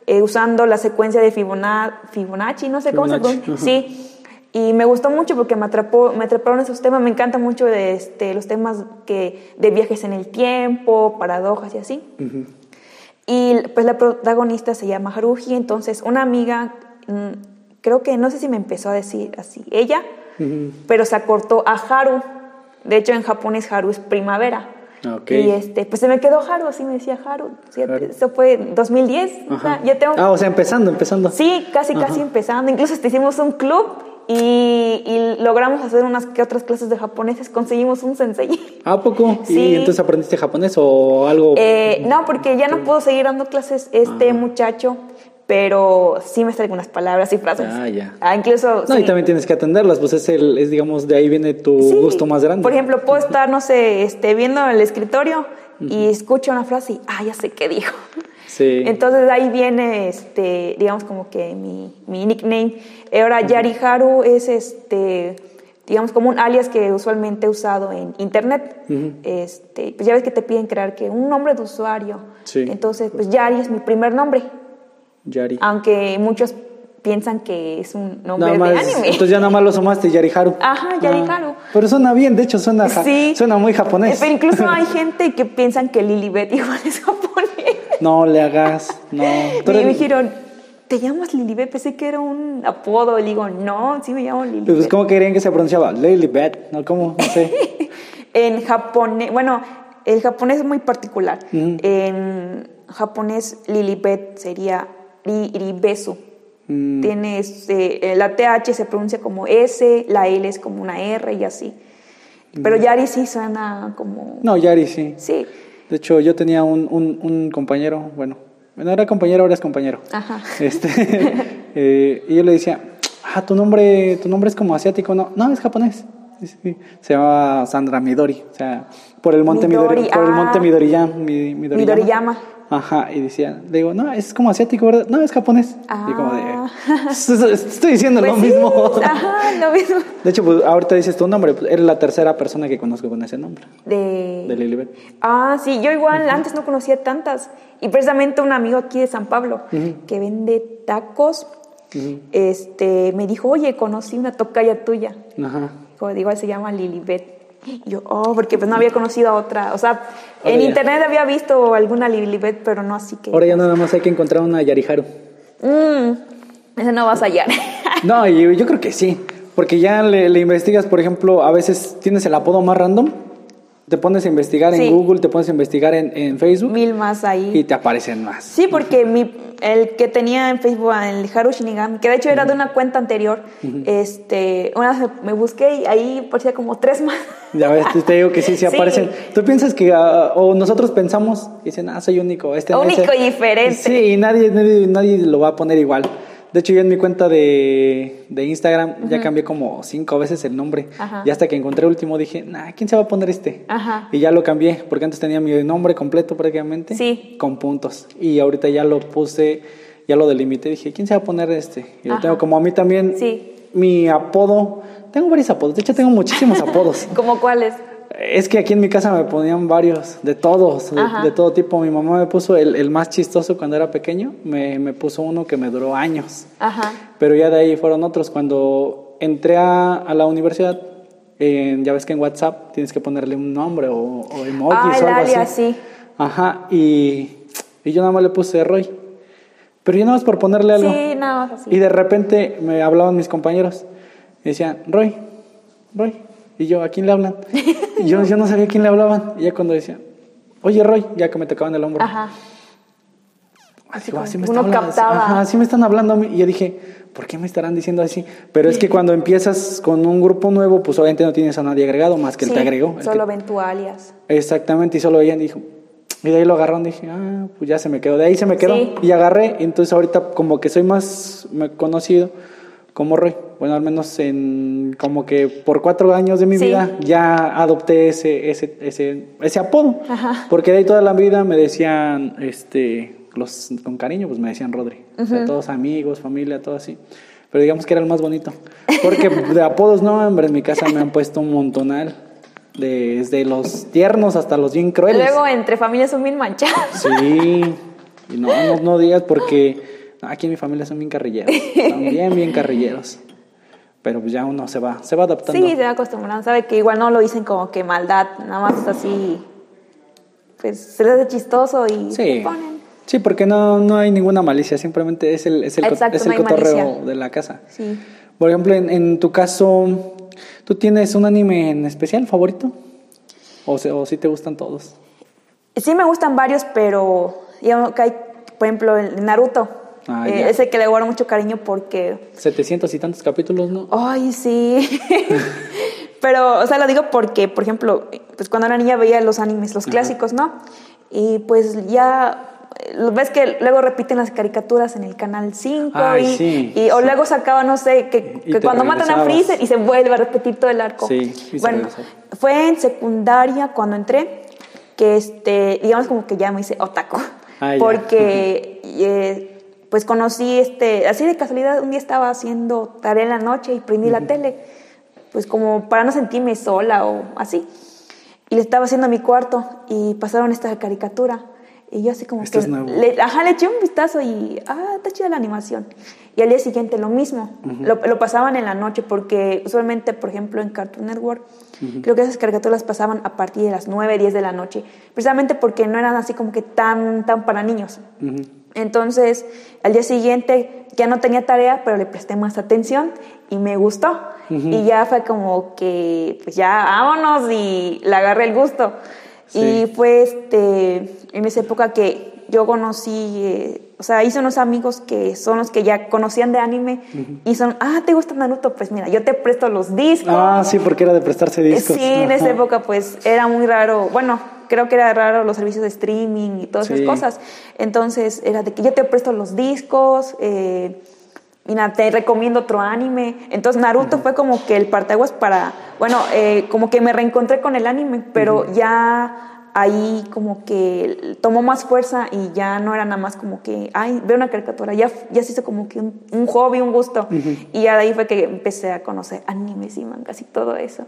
eh, usando la secuencia de Fibona- Fibonacci, no sé cómo se Fibonacci, pronuncia. Sí, y me gustó mucho porque me atrapó, me atraparon esos temas. Me encanta mucho de, este, los temas que, de viajes en el tiempo, paradojas y así. Y pues la protagonista se llama Haruhi, entonces una amiga, mm, creo que no sé si me empezó a decir así, ella, pero se acortó a Haru. De hecho en japonés Haru es primavera. Ok. Y este, pues se me quedó Haru, así me decía Haru. Sí, Haru. Eso fue en 2010. o sea, Ajá. ya tengo Ah, o sea, empezando, empezando. Sí, casi, casi empezando. Incluso hicimos un club y, y logramos hacer unas que otras clases de japoneses. Conseguimos un sensei. ¿A poco? Sí. ¿Y entonces aprendiste japonés o algo? Eh, no, porque ya no puedo seguir dando clases este muchacho, pero sí me sé algunas palabras y frases. Ah, ya. Ah, incluso. no, sí. y también tienes que atenderlas, pues es el, es digamos, de ahí viene tu Sí. gusto más grande. Por ejemplo, puedo estar, no sé, este, viendo el escritorio y escucho una frase y, ah, ya sé qué dijo. Sí. Entonces ahí viene, este, digamos como que mi, mi nickname. Ahora Yariharu es, este, digamos como un alias que usualmente he usado en internet. este, pues ya ves que te piden crear que un nombre de usuario. Sí. Entonces, pues Yari es mi primer nombre, Yari. aunque muchos piensan que es un nombre Nada de más, anime. entonces ya nada más lo sumaste, Yariharu. Ajá, Yariharu. Ah, pero suena bien, de hecho suena, Sí. suena muy japonés. Pero incluso hay gente que piensan que Lilibet igual es japonés. No le hagas, no. Y me dijeron, ¿te llamas Lilibet? Pensé que era un apodo. Le digo, no, sí me llamo Lilibet. Pues, ¿cómo querían que se pronunciaba? Lilibet, ¿no? ¿Cómo? No sé. En japonés, bueno, el japonés es muy particular. En japonés, Lilibet sería Riribesu. Mm, Tiene este, eh, la TH se pronuncia como S, la L es como una R y así. Pero Yari sí suena como... No, Yari sí. Sí, De hecho, yo tenía un, un, un compañero, bueno, no era compañero, ahora es compañero. ajá. Este, eh, y yo le decía, ah, tu nombre, tu nombre es como asiático, no, no, es japonés. Se llama Sandra Midori, o sea, por el monte Midori, Midori, por el ah. monte Midoriyama, Mi- Midoriyama. Midoriyama. Ajá, y decía, le digo, no, es como asiático, ¿verdad? No, es japonés. Y como de, Ah. estoy diciendo Pues lo sí, mismo. Ajá, lo mismo. De hecho, pues ahorita dices tu nombre, pues, eres la tercera persona que conozco con ese nombre, De... de Lilibet. Ah, sí, yo igual antes no conocía tantas. Y precisamente un amigo aquí de San Pablo que vende tacos, este, me dijo, oye, conocí una tocaya tuya. Ajá. Como digo, se llama Lilibet. Y yo, oh, porque pues no había conocido a otra. O sea, en ya. internet había visto alguna Lilibet, pero no así que. Ahora ya nada más hay que encontrar una Yariharu. Mmm, ese no vas a hallar. No, y yo creo que sí, porque ya le, le investigas, por ejemplo, a veces tienes el apodo más random, te pones a investigar en Sí. Google, te pones a investigar en, en Facebook Mil más ahí. y te aparecen más. Sí, porque mi, el que tenía en Facebook, el Haru Shinigami, que de hecho era de una cuenta anterior, este, una vez me, busqué y ahí parecía como tres más. Ya ves, te digo que sí, sí Sí. aparecen. Tú piensas que, ah, o nosotros pensamos, dicen, ah, soy único. Este no, Único y diferente. Sí, y nadie, nadie, nadie lo va a poner igual. De hecho, yo en mi cuenta de, de Instagram ya cambié como cinco veces el nombre. Ajá. Y hasta que encontré el último dije, nah, ¿quién se va a poner este? Ajá. Y ya lo cambié, porque antes tenía mi nombre completo prácticamente. Sí. Con puntos. Y ahorita ya lo puse, ya lo delimité. Dije, ¿quién se va a poner este? Y lo Ajá. tengo como a mí también. Sí. Mi apodo, tengo varios apodos. De hecho, tengo muchísimos apodos. ¿Como cuáles? Es que aquí en mi casa me ponían varios, de todos, de, todo tipo. Mi mamá me puso el, el más chistoso cuando era pequeño, me, me puso uno que me duró años. Ajá. Pero ya de ahí fueron otros. Cuando entré a, a la universidad, eh, ya ves que en WhatsApp tienes que ponerle un nombre o, o emojis Ah, o algo alias, así. sí. Ajá, y, y yo nada más le puse Roy. Pero yo nada más por ponerle algo. Sí, nada más así. Y de repente me hablaban mis compañeros. Y decían, Roy, Roy. Y yo, ¿a quién le hablan? Y yo, yo no sabía a quién le hablaban. Y ya cuando decían, oye, Roy, ya que me tocaban el hombro. Ajá. Así, me están hablando, captaba. Ajá, así me están hablando a mí. Y yo dije, ¿por qué me estarán diciendo así? Pero es que cuando empiezas con un grupo nuevo, pues obviamente no tienes a nadie agregado más que el Sí, te agregó. el Solo que- ven tu alias. Exactamente, y solo y dijo. Y de ahí lo agarraron y dije, ah, pues ya se me quedó. De ahí se me quedó. Sí. Y agarré. Y entonces ahorita como que soy más conocido como Roy. Bueno, al menos en como que por cuatro años de mi Sí. vida ya adopté ese, ese, ese, ese apodo. Ajá. Porque de ahí toda la vida me decían, este, los con cariño, pues me decían Rodri. O sea, todos amigos, familia, todo así. Pero digamos que era el más bonito. Porque de apodos, no, hombre, en mi casa me han puesto un montonal. Desde los tiernos hasta los bien crueles. Luego entre familias son bien manchadas. Sí. Y no, no, no digas porque aquí en mi familia son bien carrilleros. Son bien, bien carrilleros. Pero ya uno se va, se va adaptando. Sí, se va acostumbrando. Sabe que igual no lo dicen como que maldad, nada más así. Pues se les hace chistoso y Sí. se ponen. Sí, porque no, no hay ninguna malicia, simplemente es el, es el, Exacto, es el no cotorreo malicia. de la casa. Sí. Por ejemplo, en, en tu caso, ¿tú tienes un anime en especial favorito? ¿O, se- o sí te gustan todos? Sí me gustan varios, pero digamos que hay, por ejemplo, el Naruto. Ah, Eh, ese que le guardo mucho cariño porque 700 y tantos capítulos, ¿no? Ay, sí. Pero, o sea, lo digo porque, por ejemplo, pues cuando era niña veía los animes, los clásicos, ¿no? Y pues ya, eh, ves que luego repiten las caricaturas en el canal 5 Ay, y, sí, y- o sí. luego sacaba, no sé, que, que cuando matan a. Freezer y se vuelve a repetir todo el arco. Sí, bueno, fue en secundaria cuando entré que, este, digamos como que ya me hice otaku. Ah, porque eh, pues conocí este, así de casualidad, un día estaba haciendo tarea en la noche y prendí la tele, pues como para no sentirme sola o así. Y le estaba haciendo a mi cuarto y pasaron esta caricatura. Y yo así como Esto que... Le, ajá, le eché un vistazo y... Ah, está chida la animación. Y al día siguiente lo mismo. lo, lo pasaban en la noche porque usualmente, por ejemplo, en Cartoon Network, creo que esas caricaturas pasaban a partir de las 9, 10 de la noche. Precisamente porque no eran así como que tan, tan para niños. Ujú. Entonces, al día siguiente ya no tenía tarea, pero le presté más atención y me gustó. Y ya fue como que, pues ya, vámonos y le agarré el gusto. Sí. Y fue este, en esa época que yo conocí, eh, o sea, hice unos amigos que son los que ya conocían de anime y son, ah, ¿te gusta Naruto? Pues mira, yo te presto los discos. Ah, sí, porque era de prestarse discos. Sí, en esa época pues era muy raro, bueno, creo que era raro los servicios de streaming y todas Sí. esas cosas. Entonces era de que yo te presto los discos, eh, mira, te recomiendo otro anime. Entonces Naruto fue como que el parteaguas para, bueno, eh, como que me reencontré con el anime, pero ya ahí como que tomó más fuerza y ya no era nada más como que, ay, veo una caricatura, ya, ya se hizo como que un, un hobby, un gusto. Y ya de ahí fue que empecé a conocer animes y mangas y todo eso.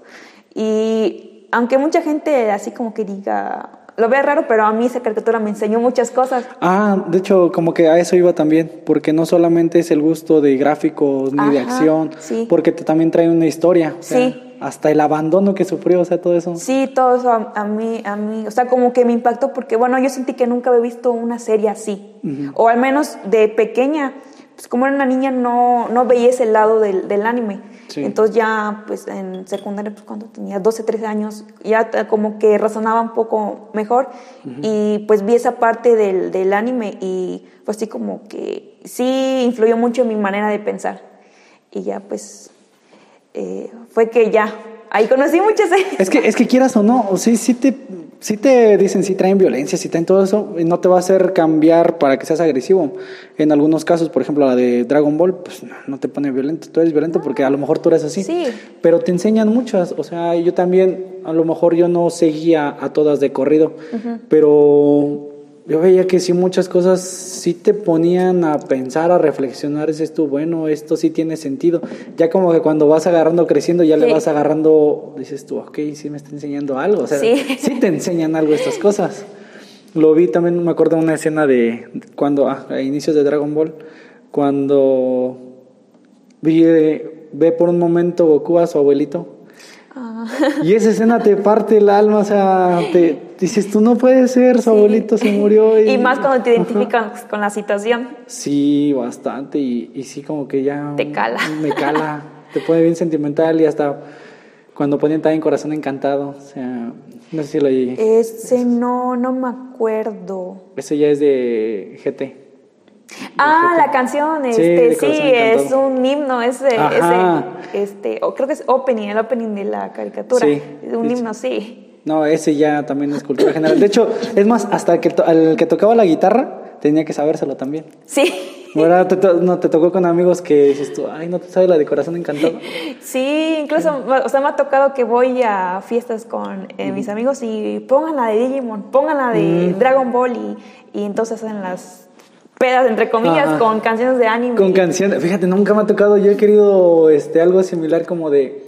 Y aunque mucha gente así como que diga, lo vea raro, pero a mí esa caricatura me enseñó muchas cosas. Ah, de hecho, como que a eso iba también, porque no solamente es el gusto de gráficos ni de acción, sí. porque te, también trae una historia. o sea, Sí. Hasta el abandono que sufrió, o sea, todo eso. Sí, todo eso a, a mí, a mí, o sea, como que me impactó porque, bueno, yo sentí que nunca había visto una serie así, o al menos de pequeña, pues como era una niña no, no veía ese lado del, del anime. Sí. Entonces ya, pues en secundaria, pues cuando tenía 12, 13 años, ya como que razonaba un poco mejor y pues vi esa parte del, del anime y fue así como que sí influyó mucho en mi manera de pensar. Y ya pues eh, fue que ya, ahí conocí muchas. Es que, es que quieras o no, sí, sí te, sí te dicen, sí traen violencia, sí traen todo eso, y no te va a hacer cambiar para que seas agresivo. En algunos casos, por ejemplo, la de Dragon Ball, pues no, no te pone violento, tú eres violento porque a lo mejor tú eres así. Sí. Pero te enseñan muchas, o sea, yo también, a lo mejor yo no seguía a todas de corrido, pero yo veía que sí muchas cosas sí te ponían a pensar, a reflexionar, dices tú, bueno, esto sí tiene sentido. Ya como que cuando vas agarrando, creciendo, ya le vas agarrando, dices tú, ok, sí me está enseñando algo. O sea, sí, te enseñan algo estas cosas. Lo vi también, me acuerdo de una escena de cuando, ah, a inicios de Dragon Ball, cuando vi, ve por un momento Goku a su abuelito Ah. Y esa escena te parte el alma, o sea, te dices, tú no puedes ser, su abuelito se murió. Y, más cuando te identificas con la situación. Sí, bastante, y, y, sí, como que ya... Te cala. Me cala, te pone bien sentimental y hasta cuando ponen también Corazón Encantado, o sea, no sé si lo Ese no, no me acuerdo. Ese ya es de GT. Ah, la canción, este, sí, es un himno, ese, ese, este, o creo que es opening, el opening de la caricatura, sí, un himno, sí. No, ese ya también es cultura general. De hecho, es más, hasta el que, el que tocaba la guitarra tenía que sabérselo también. Sí. ¿Verdad? Te, no, te tocó con amigos que dices tú, ay, no te sabes la de corazón encantado. Sí, incluso, o sea, me ha tocado que voy a fiestas con eh, mis amigos y pongan la de Digimon, pongan la de Dragon Ball y, y entonces hacen las pedas, entre comillas, con canciones de anime. Con canciones, fíjate, nunca me ha tocado, yo he querido este, algo similar como de,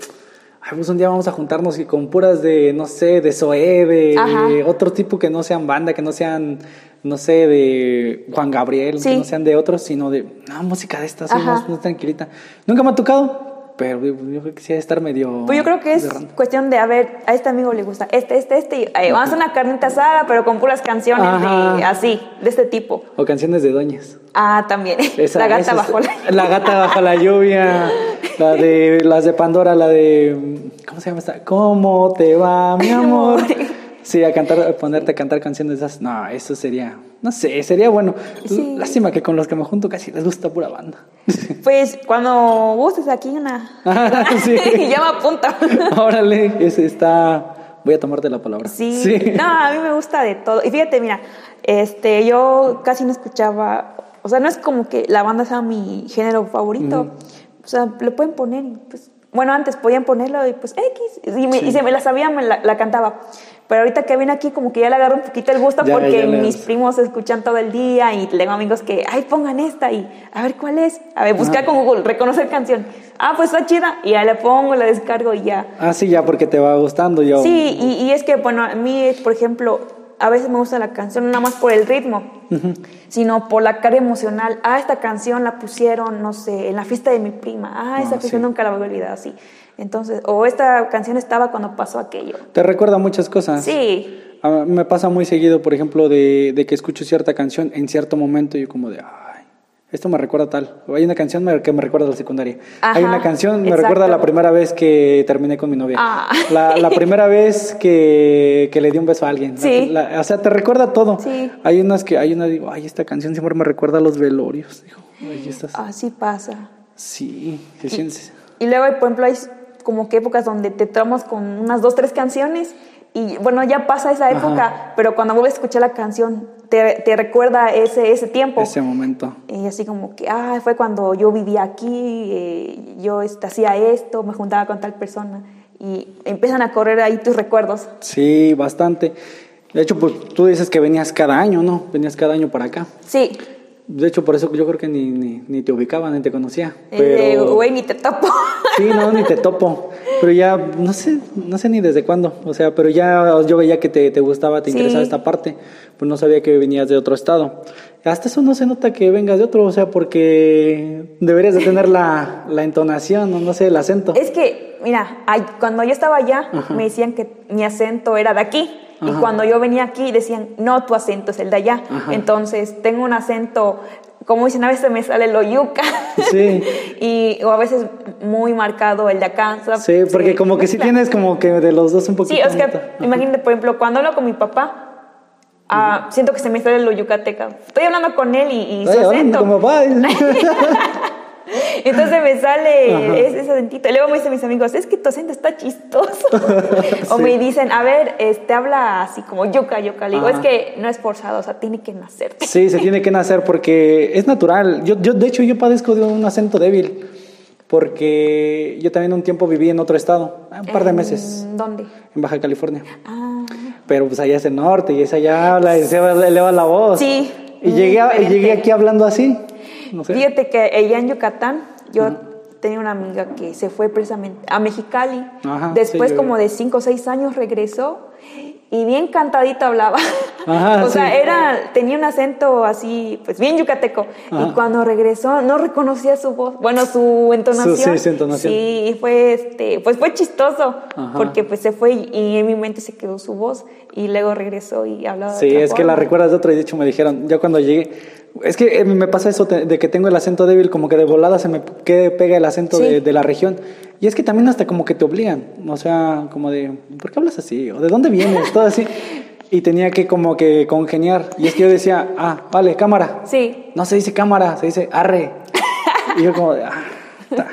ay, pues un día vamos a juntarnos y con puras de, no sé, de Zoé, de otro tipo que no sean banda, que no sean, no sé, de Juan Gabriel, que no sean de otros, sino de, no, música de estas, más, más tranquilita. Nunca me ha tocado, pero yo creo que sí estar medio. Pues yo creo que es cuestión de, a ver, a este amigo le gusta este, este, este. Y, vamos a una carnita asada, pero con puras canciones de, así, de este tipo. O canciones de doñas. Ah, también. la gata bajo la La gata bajo la lluvia. La de las de Pandora, la de. ¿Cómo se llama esta? ¿Cómo te va, mi amor? Sí, a cantar, ponerte a cantar canciones de esas. No, eso sería, no sé, sería bueno. Lástima que con los que me junto casi les gusta pura banda. Pues cuando gustes aquí una. Ah, sí. ya me apunta. Órale, ese está. Voy a tomarte la palabra. Sí. sí. No, a mí me gusta de todo. Y fíjate, mira, este, yo casi no escuchaba. O sea, no es como que la banda sea mi género favorito. O sea, le pueden poner, pues, bueno, antes podían ponerlo y pues X, y, me, y se me la sabía, me la, cantaba. Pero ahorita que vine aquí, como que ya le agarro un poquito el gusto porque mis primos escuchan todo el día y tengo amigos que, ay, pongan esta y a ver cuál es. A ver, buscar con Google, reconocer canción. Ah, pues está chida. Y ya le pongo, la descargo y ya. Ah, sí, ya porque te va gustando. yo Sí, y, y es que, bueno, a mí, por ejemplo, a veces me gusta la canción no nada más por el ritmo, sino por la carga emocional. Ah, esta canción la pusieron, no sé, en la fiesta de mi prima. Ah, esa canción nunca la voy a olvidar así. Entonces, o esta canción estaba cuando pasó aquello. Te recuerda muchas cosas. Sí. me pasa muy seguido, por ejemplo, de, de, que escucho cierta canción en cierto momento y yo como de, esto me recuerda tal. Hay una canción que me recuerda a la secundaria. Hay una canción me recuerda a la primera vez que terminé con mi novia. Ah. La, primera vez que, que, le di un beso a alguien. Sí. o sea, te recuerda todo. Sí. Hay unas que, hay una, digo, ay, esta canción siempre me recuerda a los velorios. Digo, ay, estas... Así pasa. Sí, se y, y luego, por ejemplo, hay como que épocas donde te tomas con unas dos, tres canciones y bueno, ya pasa esa época, pero cuando vuelves a escuchar la canción, te, te, recuerda ese, ese tiempo. Ese momento. Y así como que, ah, fue cuando yo vivía aquí, eh, yo este, hacía esto, me juntaba con tal persona. Y empiezan a correr ahí tus recuerdos. Sí, bastante. De hecho, pues tú dices que venías cada año, ¿no? Venías cada año para acá. Sí. De hecho, por eso yo creo que ni, ni, te ubicaba, ni te conocía. Eh, pero... güey, ni te topo. Sí, no, ni te topo. Pero ya, no sé, no sé ni desde cuándo. O sea, pero ya yo veía que te, te gustaba, te interesaba esta parte. Pues no sabía que venías de otro estado. Hasta eso no se nota que vengas de otro, o sea, porque deberías de tener la, la entonación, no, no sé, el acento. Es que, mira, cuando yo estaba allá, me decían que mi acento era de aquí. Y cuando yo venía aquí decían, no, tu acento es el de allá. Entonces tengo un acento, como dicen, a veces me sale lo yuca. Sí. y, o a veces muy marcado el de acá. Sí, porque como que sí tienes como que de los dos un poquito. Sí, es que imagínate, por ejemplo, cuando hablo con mi papá, Ah, siento que se me sale lo yucateca. Estoy hablando con él y, y su acento. Como Entonces me sale ese, acentito. luego me dicen mis amigos, es que tu acento está chistoso. o me dicen, a ver, este habla así como yuca, yuca. Le digo, es que no es forzado, o sea, tiene que nacer. Sí, se tiene que nacer porque es natural. Yo, yo, de hecho, yo padezco de un acento débil. porque yo también un tiempo viví en otro estado, un par de ¿En meses, ¿Dónde? en Baja California. Ah, Pero pues allá es el norte y esa ya habla y se eleva la voz. Sí, Y llegué, a- llegué aquí hablando así. No sé. Fíjate que allá en Yucatán, yo tenía una amiga que se fue precisamente a Mexicali. Ajá, Después, sí, yo- como de 5 o 6 años, regresó y bien cantadito hablaba. Ajá, o sea, sí. era, tenía un acento así, pues bien yucateco. Ajá. Y cuando regresó, no reconocía su voz, bueno, su entonación. Su- sí, su entonación. Sí, fue, este, pues fue chistoso, Ajá. porque pues se fue y, y en mi mente se quedó su voz y luego regresó y hablaba de Sí, otra es que la recuerdas de otro y de hecho me dijeron, ya cuando llegué, es que eh, me pasa eso de que tengo el acento débil, como que de volada se me pega el acento Sí. de, de la región. Y es que también hasta como que te obligan, o sea, como de, ¿por qué hablas así? ¿O de dónde vienes? Todo así. Y tenía que como que congeniar. Y es que yo decía, ah, vale, cámara. Sí, No se dice cámara, se dice arre. Y yo como de, ah, ta.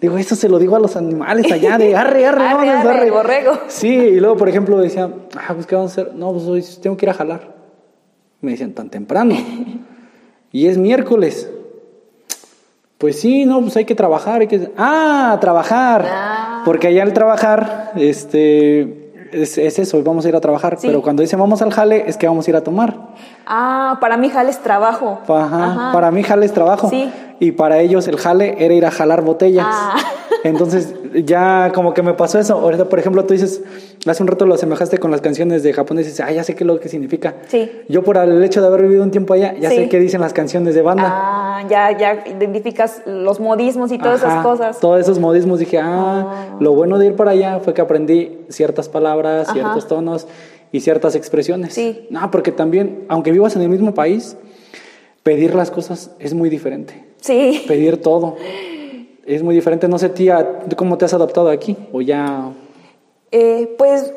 Digo, eso se lo digo a los animales allá, de arre, arre, Arre, vámonos, arre, el borrego. Sí, y luego, por ejemplo, decía, ah, pues, ¿qué vamos a hacer? No, pues hoy tengo que ir a jalar. Me decían, tan temprano. Y es miércoles. Pues sí, no, pues hay que trabajar, hay que... Ah, trabajar. Ah. Porque allá al trabajar, este, es, es eso, vamos a ir a trabajar. Sí. Pero cuando dicen vamos al jale, es que vamos a ir a tomar. Ah, para mí jale es trabajo. Ajá, Ajá. Para mí jale es trabajo. Sí. Y para ellos el jale era ir a jalar botellas. Ah. Entonces ya como que me pasó eso. Ahorita, por ejemplo, tú dices, hace un rato lo asemejaste con las canciones de japonés y dices, ah, ya sé qué es lo que significa. Sí. Yo por el hecho de haber vivido un tiempo allá, ya Sí. sé qué dicen las canciones de banda. Ah, ya, ya identificas los modismos y todas Ajá, esas cosas. Todos esos modismos dije, ah, Ah. lo bueno de ir para allá fue que aprendí ciertas palabras, Ajá. ciertos tonos y ciertas expresiones. Sí. No, porque también, aunque vivas en el mismo país, pedir las cosas es muy diferente. Sí. Pedir todo es muy diferente. No sé, tía, ¿tú ¿cómo te has adaptado aquí? O ya. Eh, pues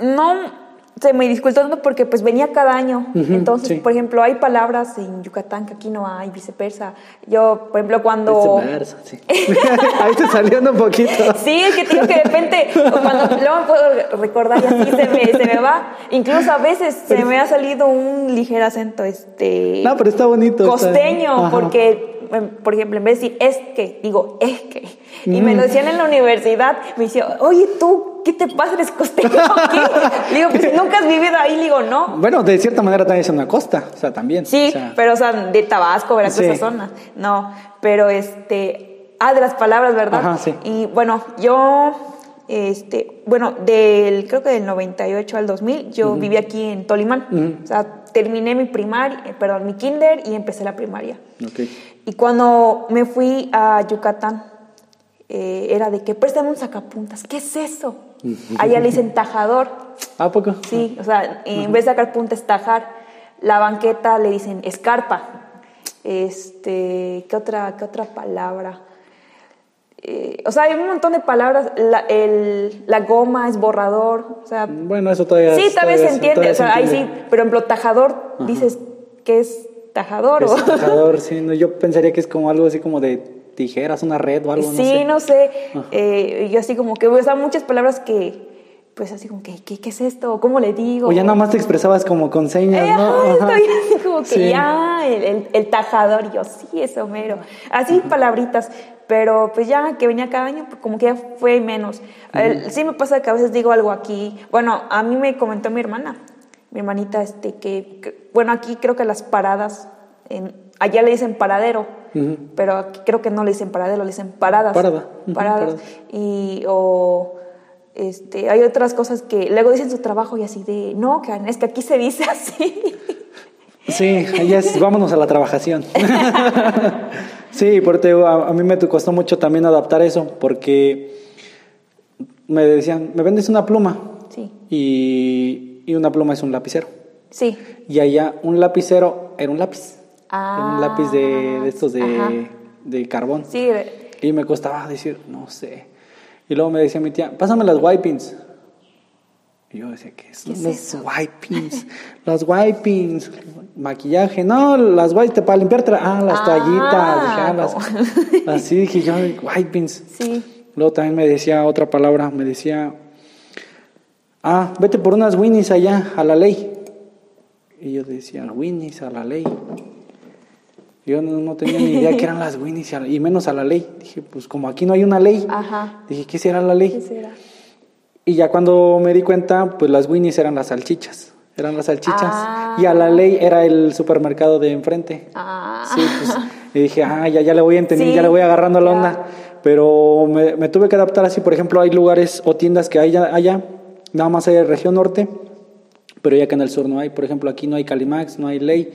no se me dificultó porque pues venía cada año. Ujú, Entonces, sí. por ejemplo, hay palabras en Yucatán que aquí no hay, viceversa. Yo, por ejemplo, cuando... Viceversa, sí. Ahí te saliendo un poquito. Sí, es que te digo que de repente, cuando luego me puedo recordar y así se me, se me va. Incluso a veces se me ha salido un ligero acento, este... No, pero está bonito. está- costeño, Ajá. porque, em, por ejemplo, en vez de decir es que, digo es que. Y me Mm. lo decían en la universidad, me decían, oye, tú, ¿qué te pasa? ¿Eres costeño? Le digo, pues nunca has vivido ahí, le digo, no. Bueno, de cierta manera también es una costa, o sea, también. Sí, o sea, pero, o sea, de Tabasco, Veracruz, Sí. esa zona. No, pero este, ah, de las palabras, ¿verdad? Ajá, sí. Y bueno, yo, este, bueno, del, creo que del 98 al 2000, yo viví aquí en Tolimán. Ujú. O sea, terminé mi primaria, eh, perdón, mi kinder y empecé la primaria. ok. Y cuando me fui a Yucatán, eh, era de que préstame un sacapuntas. ¿Qué es eso? Allá le dicen tajador. ¿A poco? Sí, o sea, en vez de sacar punta es tajar. La banqueta le dicen escarpa. Este, ¿qué otra, qué otra palabra? Eh, o sea, hay un montón de palabras. La, el- la goma es borrador. O sea, Bueno, eso todavía sí, vez se entiende. todavía O sea, ahí sí, entiende. por ejemplo, tajador, dices que es tajador Es o. tajador, sí, no, yo pensaría que es como algo así como de tijeras, una red o algo, no sí, sé. no sé. Eh, yo así como que, sea, muchas palabras que, pues así como que, ¿qué, qué es esto? ¿Cómo le digo? O ya nada más te expresabas como con señas, Eh, ¿no? ajá, estoy así como que Sí. ya, el, el- el tajador, yo sí, eso mero. Así palabritas, pero pues ya que venía cada año, pues como que ya fue menos. El- sí me pasa que a veces digo algo aquí. Bueno, a mí me comentó mi hermana, mi hermanita, este, que, que- bueno, aquí creo que las paradas, en- allá le dicen paradero, Pero aquí creo que no le dicen paradero, le dicen paradas. Parada, Paradas. parada. Y, o, este, hay otras cosas que luego dicen su trabajo y así de, no, que es que aquí se dice así. Sí, allá es, vámonos a la trabajación. sí, porque a, a mí me costó mucho también adaptar eso, porque me decían, ¿me vendes una pluma? Sí, Y, y una pluma es un lapicero. sí. Y allá un lapicero era un lápiz. Ah, un lápiz de, de estos de, de carbón. Sí, Y me costaba decir, no sé. Y luego me decía mi tía, pásame las wipings. Y yo decía, ¿qué son ¿Qué es los eso? wipings? las wipings, maquillaje. No, las wipings para limpiarte. la- Ah, las Ah, toallitas. Dije, ah, las- así dije yo, wipings. sí. Luego también me decía otra palabra, me decía, ah, vete por unas winnies allá, a la ley. Y yo decía, winnies, a la ley. Yo no, no tenía ni idea que eran las Winnies y menos a la ley. Dije, pues como aquí no hay una ley, Ajá. dije, ¿qué será la ley? ¿Qué será? Y ya cuando me di cuenta, pues las Winnies eran las salchichas. Eran las salchichas. Ah. Y a la ley era el supermercado de enfrente. Ah. Sí, pues. Y dije, ah, ya, ya le voy a entender, Sí, ya le voy agarrando la ya. onda. Pero me, me tuve que adaptar así. Por ejemplo, hay lugares o tiendas que hay allá, allá, nada más hay región norte, pero ya que en el sur no hay. Por ejemplo, aquí no hay Calimax, no hay Ley,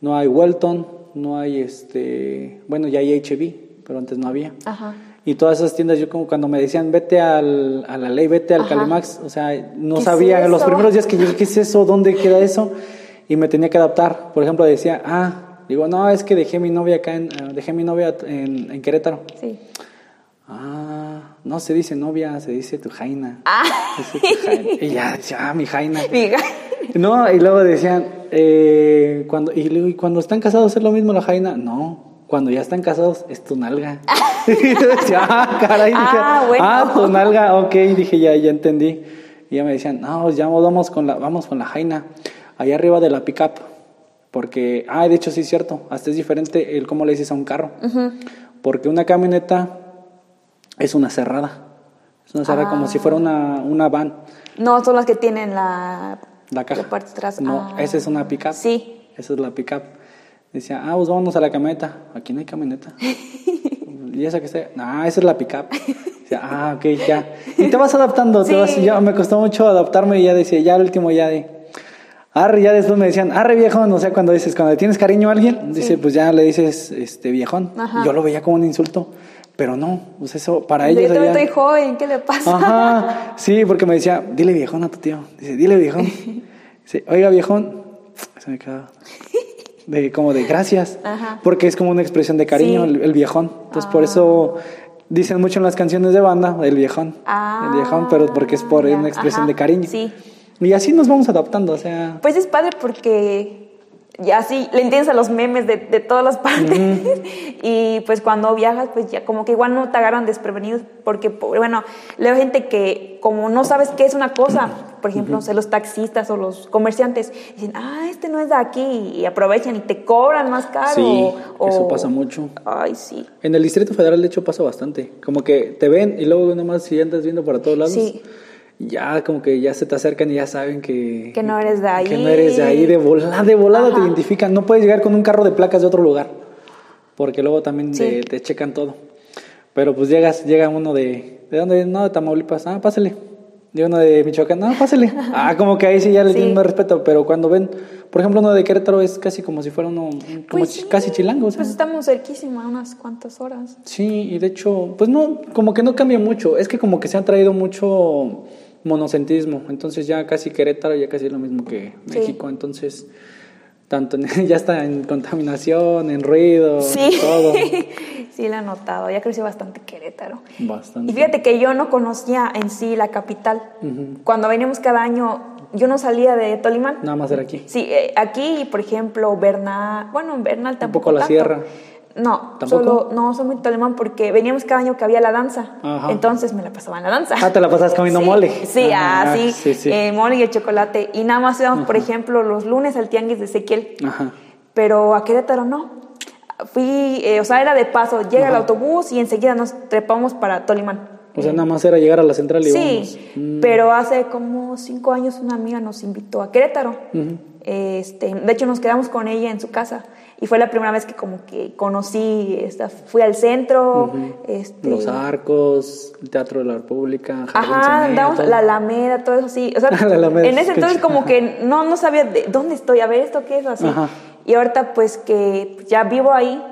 no hay Welton, no hay este. Bueno, ya hay HB, pero antes no había. Ajá. Y todas esas tiendas, yo como cuando me decían, vete al, a la ley, vete al Ajá. Calimax, o sea, no ¿Qué es sabía, los primeros días que yo, ¿qué es eso? ¿Dónde queda eso? Y me tenía que adaptar. Por ejemplo, decía, ah, digo, no, es que dejé mi novia acá, en, eh, dejé mi novia en, en Querétaro. Sí. Ah, no se dice novia, se dice tu jaina. Ah. Dice tu jaina. Y ya decía, ah, mi jaina. No, y luego decían, eh, cuando, y, luego, ¿y cuando están casados es lo mismo la jaina? No, cuando ya están casados es tu nalga. y yo decía, ah, caray, dije, Ah, bueno. ah, tu nalga, ok, dije, ya, ya entendí. Y ya me decían, no, ya vamos con la, vamos con la jaina, allá arriba de la pickup. Porque, ah, de hecho sí es cierto, hasta es diferente el cómo le dices a un carro. Porque una camioneta es una cerrada. Es una cerrada como si fuera una, una van. No, son las que tienen la, La caja. la parte atrás. No, Ah. esa es una pickup. Sí. Esa es la pickup. Decía, ah, pues vámonos a la camioneta. Aquí no hay camioneta. ¿Y esa que está? No, esa es la pickup. Decía, ah, ok, ya. Y te vas adaptando. Te Sí. vas, y ya me costó mucho adaptarme y ya decía, ya el último ya de... Arre, ya después me decían, arre viejón, o sea, cuando dices, cuando le tienes cariño a alguien, dice, pues ya le dices, este, viejón. Yo lo veía como un insulto, pero no, pues eso, para Yo ellos... también allá- estoy joven, ¿qué le pasa? Ajá, sí, porque me decía, dile viejón a tu tío. Dice, dile viejón. Dice, oiga viejón. Se me quedaba. De, como de gracias. Ajá. Porque es como una expresión de cariño, Sí. el, el viejón. Entonces, por eso dicen mucho en las canciones de banda, el viejón. Ah, el viejón, pero porque es por una expresión ajá, de cariño. sí. Y así nos vamos adaptando, o sea. Pues es padre porque ya sí le entiendes a los memes de, de todas las partes. y pues cuando viajas, pues ya como que igual no te agarran desprevenidos. Porque, po- bueno, leo gente que como no sabes qué es una cosa, por ejemplo, no sé, los taxistas o los comerciantes, dicen, ah, este no es de aquí. Y aprovechan y te cobran más caro. Sí, o- eso pasa mucho. Ay, sí. En el Distrito Federal, de hecho, pasa bastante. Como que te ven y luego nomás si andas viendo para todos lados. Sí. Ya como que ya se te acercan y ya saben que... Que no eres de ahí. Que no eres de ahí, de volada, de volada te identifican. No puedes llegar con un carro de placas de otro lugar. Porque luego también Sí. te, te checan todo. Pero pues llegas, llega uno de... ¿De dónde? No, de Tamaulipas. Ah, pásale. De uno de Michoacán. No, pásale. Ah, como que ahí sí ya le Sí. tienen más respeto. Pero cuando ven... Por ejemplo, uno de Querétaro es casi como si fuera uno... Como Pues sí. casi chilango. o sea. Pues estamos cerquísima, unas cuantas horas. Sí, y de hecho, pues no, como que no cambia mucho. Es que como que se ha traído mucho monocentrismo. Entonces ya casi Querétaro ya casi es lo mismo que Sí. México. Entonces, tanto en- ya está en contaminación, en ruido, Sí. todo. sí, lo he notado. Ya creció bastante Querétaro. Bastante. Y fíjate que yo no conocía en sí la capital. Cuando veníamos cada año, yo no salía de Tolimán. Nada más era aquí. Sí, eh, aquí, por ejemplo, Bernal, bueno, Bernal tampoco. Tampoco la tanto. sierra. No, ¿Tampoco? solo, no, soy muy Tolimán porque veníamos cada año que había la danza. Ajá. Entonces me la pasaba en la danza. Ah, te la pasas comiendo Sí, mole. Sí, Ah, así, sí, sí. eh, mole y el chocolate. Y nada más íbamos, por ejemplo, los lunes al tianguis de Ezequiel. Ajá. Pero a Querétaro no. Fui, eh, o sea, era de paso. Llega el autobús y enseguida nos trepamos para Tolimán. O sea, nada más era llegar a la central y Sí, vamos. pero hace como cinco años una amiga nos invitó a Querétaro. este, de hecho, nos quedamos con ella en su casa. Y fue la primera vez que como que conocí, esta, fui al centro. este, Los arcos, el Teatro de la República, Jardín Ajá, todo. la Alameda, todo eso así. O sea, La Alameda, en ese entonces como que no, no sabía de dónde estoy, a ver esto qué es así. Ajá. Y ahorita pues que ya vivo ahí,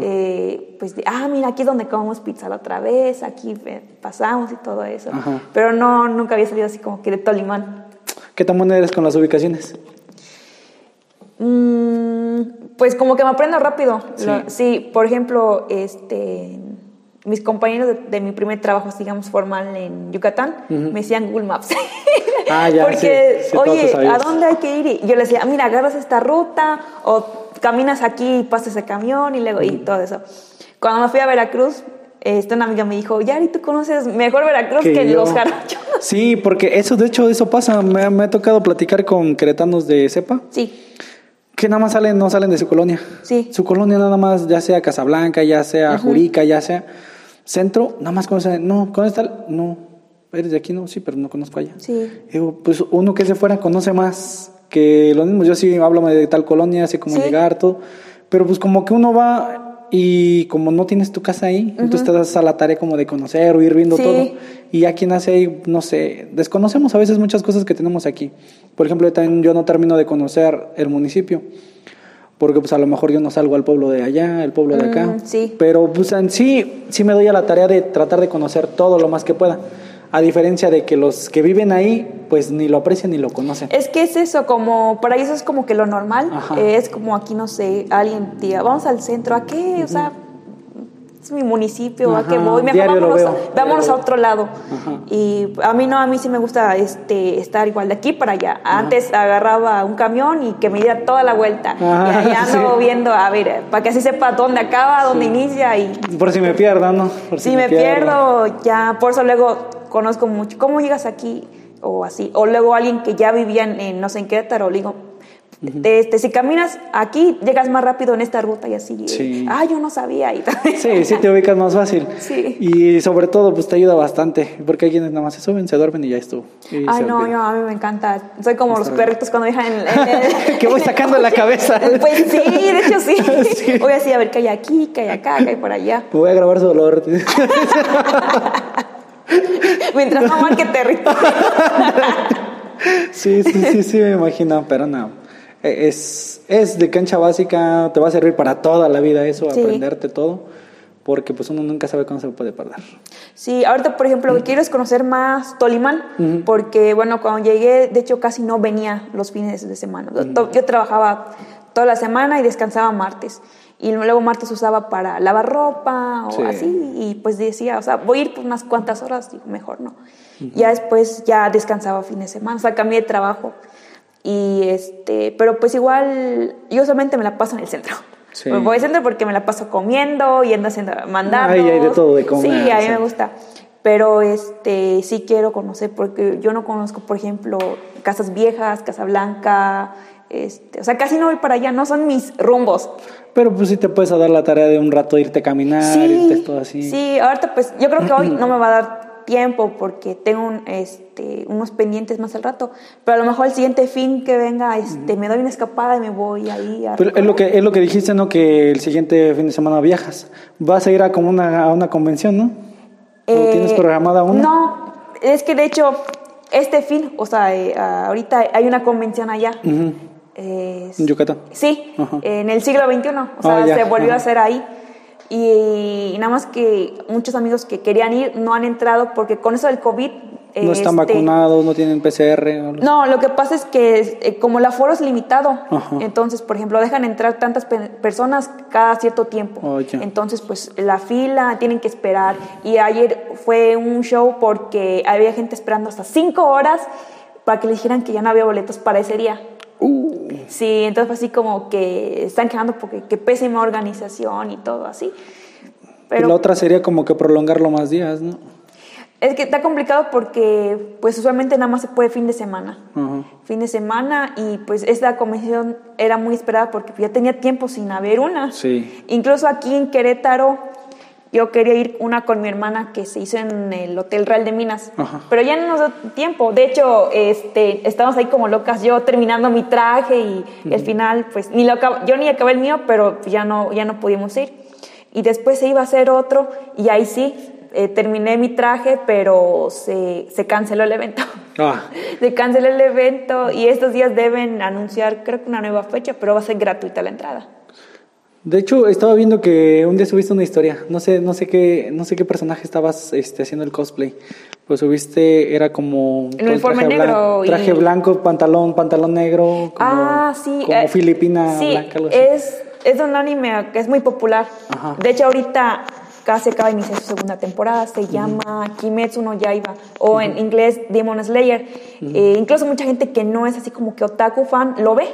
eh, pues de, ah, mira, aquí es donde comemos pizza la otra vez, aquí eh, pasamos y todo eso. Ajá. Pero no, nunca había salido así como que de Tolimán. ¿Qué tan buena eres con las ubicaciones? Mm, pues como que me aprendo rápido. Sí. Lo- sí, por ejemplo, este, mis compañeros de, de mi primer trabajo, digamos, formal en Yucatán, me decían Google Maps. Ah, ya, Porque, sí, oye, ¿a dónde hay que ir? Y yo les decía, "Ah, mira, agarras esta ruta o caminas aquí y pasas ese camión y luego y todo eso. Cuando me fui a Veracruz, este, una amiga me dijo, Yari, tú conoces mejor Veracruz que, los jarochos. Sí, porque eso, de hecho, eso pasa. Me, ha- me ha tocado platicar con queretanos de cepa Sí, que nada más salen, no salen de su colonia. Sí. Su colonia nada más, ya sea Casablanca, ya sea Jurica, ya sea centro, nada más conocen, no, ¿conoces tal? No, eres de aquí, no, sí, pero no conozco allá. Sí. Digo, pues uno que es de fuera conoce más que los mismos. Yo sí hablo de tal colonia, sé cómo Sí. llegar, todo. Pero pues como que uno va y como no tienes tu casa ahí, entonces te das a la tarea como de conocer o ir viendo Sí. todo. Y ya quien hace ahí, no sé, desconocemos a veces muchas cosas que tenemos aquí. Por ejemplo, también yo no termino de conocer el municipio. Porque pues a lo mejor yo no salgo al pueblo de allá, el pueblo de acá. Mm, sí. Pero pues en sí, sí me doy a la tarea de tratar de conocer todo lo más que pueda. A diferencia de que los que viven ahí, pues ni lo aprecian ni lo conocen. Es que es eso, como para ellos es como que lo normal. Eh, es como aquí, no sé, alguien diga, vamos al centro, ¿a qué? O sea, es mi municipio, ¿a qué voy? Mejor vámonos, veo, vámonos a otro lado. Ajá. Y a mí no, a mí sí me gusta este, estar igual de aquí para allá. Antes agarraba un camión y que me diera toda la vuelta. Y ahí ando sí. viendo, a ver, para que así sepa dónde acaba, dónde inicia y Por si me pierdo, ¿no? Por si me pierdo, ya, por eso luego conozco mucho. ¿Cómo llegas aquí? O así. O luego alguien que ya vivía en, en, no sé, en Querétaro, le digo, este, si caminas aquí, llegas más rápido en esta ruta y así. Sí. Ah, yo no sabía. Y Sí, sí te ubicas más fácil. Sí. Y sobre todo, pues te ayuda bastante. Porque hay quienes nada más se suben, se duermen y ya estuvo. Y Ay, no, yo, a mí me encanta. Soy como los bien. perritos cuando dejan Que voy sacando la cabeza. Pues sí, de hecho sí. Sí. Voy así a ver qué hay aquí, qué hay acá, qué hay por allá. Me voy a grabar su dolor. Mientras no marque territorio. Sí, sí, sí, sí, me imagino, pero no. Es, es de cancha básica, te va a servir para toda la vida eso, Sí. aprenderte todo, porque pues uno nunca sabe cuándo se puede perder. Sí, ahorita, por ejemplo, lo que quiero es conocer más Tolimán, porque, bueno, cuando llegué, de hecho, casi no venía los fines de semana. Yo trabajaba toda la semana y descansaba martes. Y luego martes usaba para lavar ropa o Sí. así. Y pues decía, o sea, voy a ir por unas cuantas horas, digo, mejor no. Ya después ya descansaba fin de semana, o sea, cambié de trabajo. Y este, pero pues igual, yo solamente me la paso en el centro. Sí. Me voy al centro porque me la paso comiendo, yendo haciendo mandados. Ay, hay de todo de comer, Sí, a mí sí. me gusta. Pero este sí quiero conocer porque yo no conozco, por ejemplo, Casas Viejas, Casablanca, este, o sea, casi no voy para allá, no son mis rumbos. Pero pues sí te puedes dar la tarea de un rato irte a caminar, irte todo así. sí, ahorita pues yo creo que hoy no me va a dar tiempo porque tengo un, este, unos pendientes más al rato, pero a lo mejor el siguiente fin que venga, este, me doy una escapada y me voy ahí a Pero es lo que es lo que dijiste, ¿no? Que el siguiente fin de semana viajas. Vas a ir a como una, a una convención, ¿no? ¿O Eh, tienes programada una? No, es que de hecho, este fin, o sea, eh, ahorita hay una convención allá. En Yucatán. Sí, en el siglo XXI, o sea, Ah, ya, se volvió ajá. a hacer ahí. Y, nada más que muchos amigos que querían ir no han entrado porque con eso del COVID... No están este, vacunados, no tienen PCR. o algo No, lo que pasa es que eh, como el aforo es limitado, Ajá. entonces, por ejemplo, dejan entrar tantas pe- personas cada cierto tiempo. Oh. Entonces, pues la fila tienen que esperar. Y ayer fue un show porque había gente esperando hasta cinco horas para que le dijeran que ya no había boletos para ese día. Uh, Sí, entonces fue así como que están quejando porque qué pésima organización y todo así. Pero la otra sería como que prolongarlo más días, ¿no? es que está complicado porque pues usualmente nada más se puede fin de semana. Fin de semana y pues esta convención era muy esperada porque ya tenía tiempo sin haber una. Sí. Incluso aquí en Querétaro yo quería ir una con mi hermana que se hizo en el Hotel Real de Minas, Ajá. pero ya no nos dio tiempo. De hecho, este, estábamos ahí como locas, yo terminando mi traje y, y al final, pues ni lo acab- yo ni acabé el mío, pero ya no, ya no pudimos ir. Y después se iba a hacer otro y ahí sí, eh, terminé mi traje, pero se, se canceló el evento. Ah, Se canceló el evento y estos días deben anunciar, creo que una nueva fecha, pero va a ser gratuita la entrada. De hecho, estaba viendo que un día subiste una historia. No sé, no sé qué, no sé qué personaje estabas este, haciendo el cosplay. Pues subiste, era como El uniforme traje negro blan- y- traje blanco, pantalón, pantalón negro, como, ah, sí. como eh, filipina sí, blanca, algo así. Es, es un anime que es muy popular. Ajá. De hecho, ahorita casi acaba de iniciar su segunda temporada. Se llama Kimetsu no Yaiba o en inglés Demon Slayer. Eh, incluso mucha gente que no es así como que otaku fan lo ve.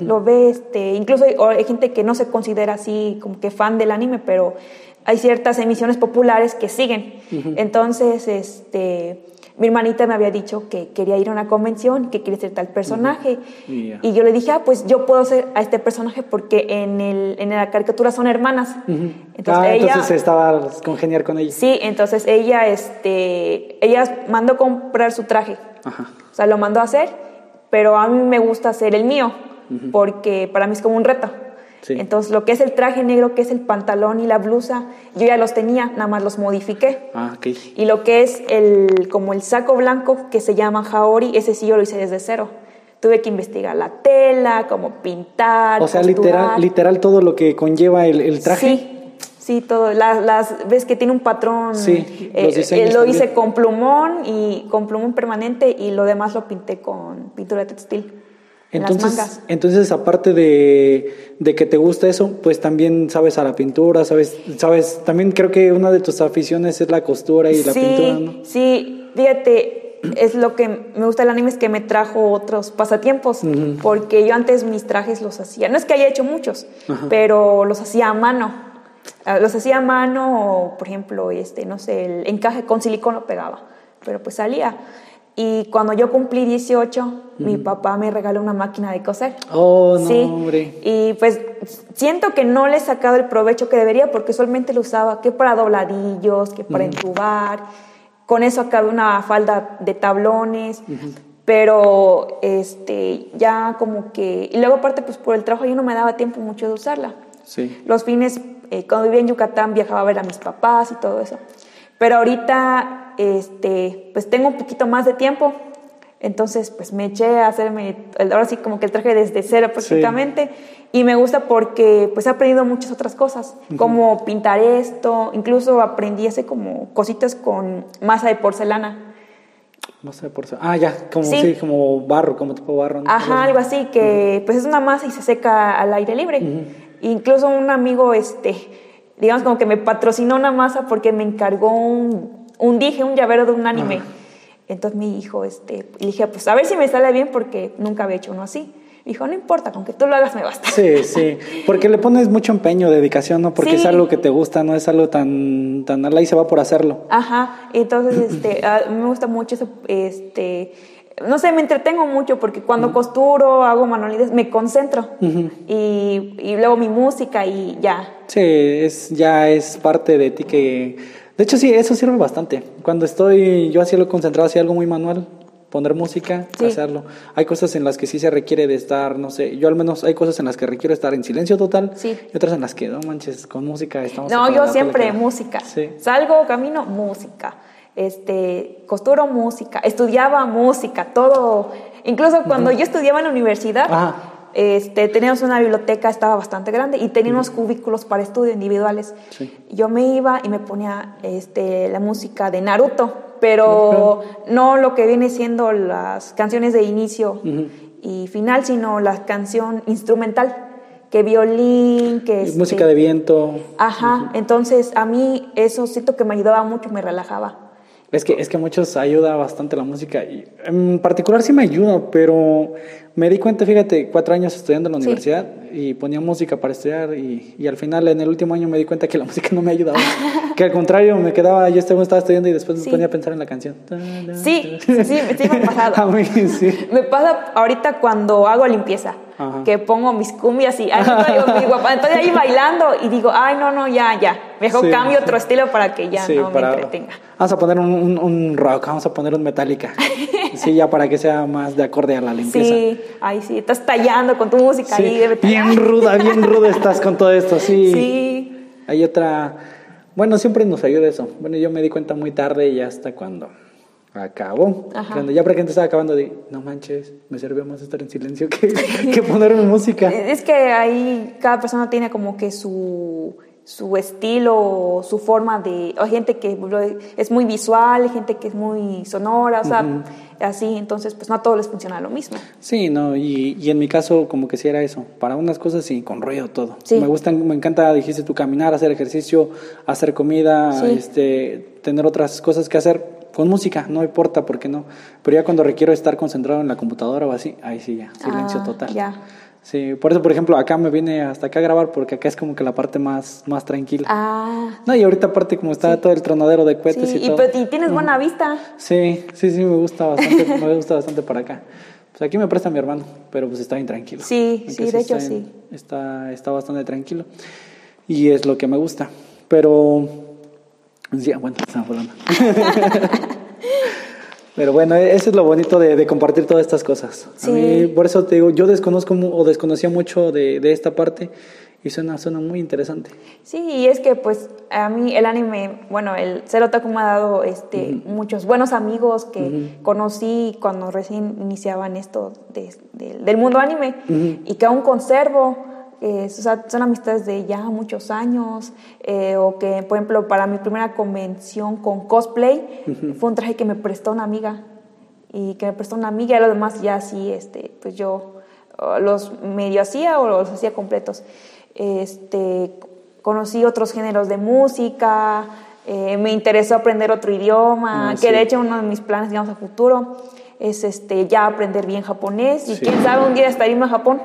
Lo ve, este, incluso hay, gente que no se considera así como que fan del anime, pero hay ciertas emisiones populares que siguen. Entonces, este, mi hermanita me había dicho que quería ir a una convención, que quería ser tal personaje. Y yo le dije, ah, pues yo puedo ser a este personaje porque en, el, en la caricatura son hermanas. entonces, ah, ella, entonces estaba congeniar con ella. Sí, entonces ella, este, ella mandó comprar su traje. O sea, lo mandó a hacer, pero a mí me gusta hacer el mío, porque para mí es como un reto. Entonces, lo que es el traje negro, que es el pantalón y la blusa, yo ya los tenía, nada más los modifiqué. Ah, Y lo que es el, como el saco blanco, que se llama Haori, ese sí yo lo hice desde cero. Tuve que investigar la tela, cómo pintar. O sea, literal, literal todo lo que conlleva el, traje. Sí. Sí, todo. Las, ves que tiene un patrón. Sí, eh, eh, lo hice con plumón y con plumón permanente y lo demás lo pinté con pintura textil. Entonces, entonces aparte de, que te gusta eso, pues también sabes a la pintura, sabes, sabes, también creo que una de tus aficiones es la costura y la pintura, ¿no? Sí, fíjate, es lo que me gusta del anime es que me trajo otros pasatiempos, porque yo antes mis trajes los hacía, no es que haya hecho muchos, pero los hacía a mano. Ah, los hacía a mano o, por ejemplo, este, no sé, el encaje con silicón lo pegaba, pero pues salía. Y cuando yo cumplí 18, mi papá me regaló una máquina de coser. Oh, no, hombre. Y pues siento que no le he sacado el provecho que debería porque solamente lo usaba que para dobladillos, que para entubar. Con eso acabé una falda de tablones. Pero este, ya como que... Y luego aparte, pues por el trabajo yo no me daba tiempo mucho de usarla. Sí. Los fines, eh, cuando vivía en Yucatán, viajaba a ver a mis papás y todo eso. Pero ahorita, este, pues tengo un poquito más de tiempo, entonces pues me eché a hacerme, ahora sí como que el traje desde cero prácticamente, y me gusta porque pues he aprendido muchas otras cosas, como pintar esto, incluso aprendí a hacer como cositas con masa de porcelana. Masa de porcelana. Ah, ya, como, sí. como barro, como tipo barro. Ajá, algo así, que pues es una masa y se seca al aire libre. Incluso un amigo, este, digamos como que me patrocinó una masa porque me encargó un, un dije, un llavero de un anime. Entonces mi hijo, este, y dije, pues a ver si me sale bien porque nunca había hecho uno así. Dijo, no importa, con que tú lo hagas me basta. Sí, sí, porque le pones mucho empeño, dedicación, ¿no? Porque es algo que te gusta, no es algo tan, tan ala y se va por hacerlo. Ajá, entonces, este, me gusta mucho eso, este, no sé, me entretengo mucho porque cuando costuro, hago manualidades, me concentro y, y, luego mi música y ya. Sí, es, ya es parte de ti que... De hecho, sí, eso sirve bastante. Cuando estoy yo así lo concentrado, hacia algo muy manual, poner música, hacerlo. Hay cosas en las que sí se requiere de estar, no sé, yo al menos hay cosas en las que requiero estar en silencio total sí. y otras en las que, no manches, con música estamos... No, yo siempre música. Salgo, camino, música este, costuro música, estudiaba música, todo. Incluso cuando yo estudiaba en la universidad, este, teníamos una biblioteca, estaba bastante grande, y teníamos cubículos para estudio individuales. Yo me iba y me ponía este, la música de Naruto, pero no lo que viene siendo las canciones de inicio y final, sino la canción instrumental que violín, que... música este de viento. Ajá, entonces a mí eso siento que me ayudaba mucho, me relajaba. Es que, es que a muchos ayuda bastante la música. Y en particular sí me ayuda, pero me di cuenta, fíjate, cuatro años estudiando en la universidad y ponía música para estudiar y, y, al final en el último año me di cuenta que la música no me ayudaba. que al contrario, me quedaba, yo estaba estudiando y después me ponía a pensar en la canción. Sí, sí, sí, me ha pasado. a mí sí. Me pasa ahorita cuando hago limpieza. Que pongo mis cumbias y ay, no mi guapa. Entonces ahí bailando y digo, ay, no, no, ya, ya. Mejor cambio otro estilo para que ya no me entretenga. Vamos a poner un, un, rock, vamos a poner un Metallica. sí, ya para que sea más de acorde a la limpieza. Sí, ay, sí, estás tallando con tu música ahí. Bien ruda, bien ruda estás con todo esto, sí. Sí. Hay otra, bueno, siempre nos ayuda eso. Bueno, yo me di cuenta muy tarde y hasta cuando acabó. Cuando ya prácticamente estaba acabando, de no manches, me sirvió más estar en silencio que, que ponerme música. Es que ahí cada persona tiene como que su su estilo, su forma de... Hay gente que es muy visual, hay gente que es muy sonora, o sea, así, entonces pues no a todos les funciona lo mismo. Sí, no, y, y, en mi caso como que sí era eso, para unas cosas sí, con ruido todo. Sí. Me gusta, me encanta, dijiste tú, caminar, hacer ejercicio, hacer comida, este, tener otras cosas que hacer con música, no importa, porque no. Pero ya cuando requiero estar concentrado en la computadora o así, ahí sí ya, silencio ah, total. Ya. Sí, por eso, por ejemplo, acá me vine hasta acá a grabar porque acá es como que la parte más, más tranquila. Ah. No, y ahorita aparte como está todo el tronadero de cohetes Sí, y y, todo. pe- y tienes buena vista. Sí, sí, sí, me gusta bastante, me gusta bastante para acá. Pues aquí me presta mi hermano, pero pues está bien tranquilo. Sí, sí, de hecho bien- sí. Está, está bastante tranquilo. Y es lo que me gusta. Pero, sí, bueno, estamos hablando. Pero bueno, eso es lo bonito de, de compartir todas estas cosas. Sí. A mí, por eso te digo, yo desconozco o desconocía mucho de, de esta parte y suena, suena muy interesante. Sí, y es que pues a mí el anime, bueno, el ser otaku me ha dado este, muchos buenos amigos que conocí cuando recién iniciaban esto de- de- del mundo anime y que aún conservo. Eh, o sea, son amistades de ya muchos años, eh, o que, por ejemplo, para mi primera convención con cosplay, fue un traje que me prestó una amiga, y que me prestó una amiga, y lo demás ya sí, este, pues yo los medio hacía o los hacía completos. Este, conocí otros géneros de música, eh, me interesó aprender otro idioma, Ah, que sí. de hecho uno de mis planes, digamos, a futuro es este, ya aprender bien japonés y Sí. quién sabe un día hasta irme a Japón.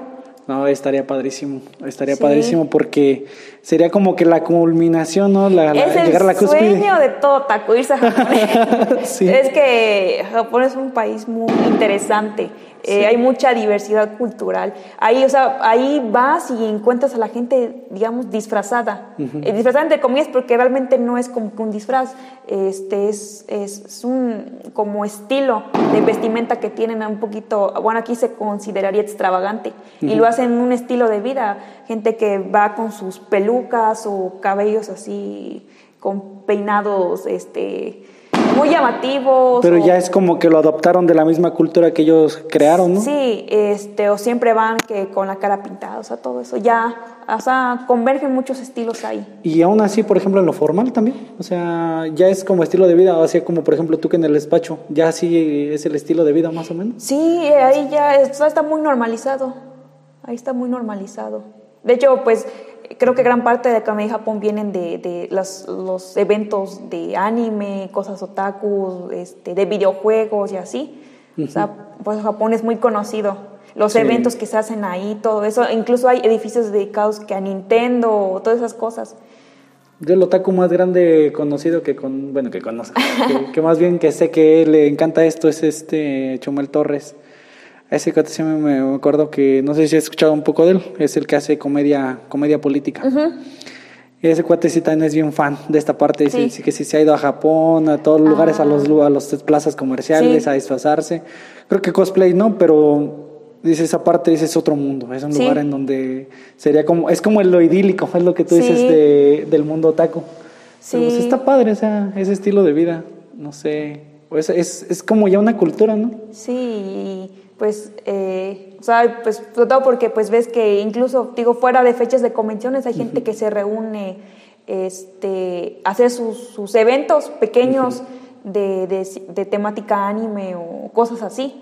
No, estaría padrísimo, estaría Sí. padrísimo porque sería como que la culminación, ¿no? La, la- es el llegar a la cúspide. sueño de todo taco, irse a Japón. Sí. Es que Japón es un país muy interesante. Eh, Sí. hay mucha diversidad cultural. Ahí, o sea, ahí vas y encuentras a la gente, digamos, disfrazada. Eh, disfrazada entre comillas porque realmente no es como que un disfraz. Este es, es, es un como estilo de vestimenta que tienen un poquito, bueno, aquí se consideraría extravagante. Y lo hacen un estilo de vida. Gente que va con sus pelucas o cabellos así, con peinados, este muy llamativos. Pero o- ya es como que lo adoptaron de la misma cultura que ellos crearon, ¿no? Sí, este, o siempre van que con la cara pintada, o sea, todo eso. Ya, o sea, convergen muchos estilos ahí. Y aún así, por ejemplo, en lo formal también. O sea, ya es como estilo de vida, o sea, como por ejemplo tú que en el despacho, ya así es el estilo de vida más o menos. Sí, ahí ya está muy normalizado. Ahí está muy normalizado. De hecho, pues creo que gran parte de Akame de Japón vienen de, de los, los eventos de anime, cosas otaku, este, de videojuegos y así. O sea, pues Japón es muy conocido. Los Sí. eventos que se hacen ahí, todo eso. Incluso hay edificios dedicados que a Nintendo, todas esas cosas. Yo el otaku más grande conocido que con, bueno, que conozco, que, que más bien que sé que le encanta esto es este Chumel Torres. Ese cuate sí me, me acuerdo que, no sé si has escuchado un poco de él, es el que hace comedia, comedia política. Y ese cuate sí también es bien fan de esta parte, dice, Sí. que sí se ha ido a Japón, a todos los lugares, a los, a los plazas comerciales, Sí. a disfrazarse. Creo que cosplay no, pero dice esa parte, dice es otro mundo, es un lugar en donde sería como, es como lo idílico, es lo que tú dices de, del mundo otaku. Pero, pues, Sí. está padre, o sea, ese estilo de vida, no sé, es, es, es como ya una cultura, ¿no? Sí, pues, eh, o sea, pues, sobre todo porque pues ves que incluso, digo, fuera de fechas de convenciones hay gente que se reúne, este, a hacer sus, sus eventos pequeños de, de, de temática anime o cosas así.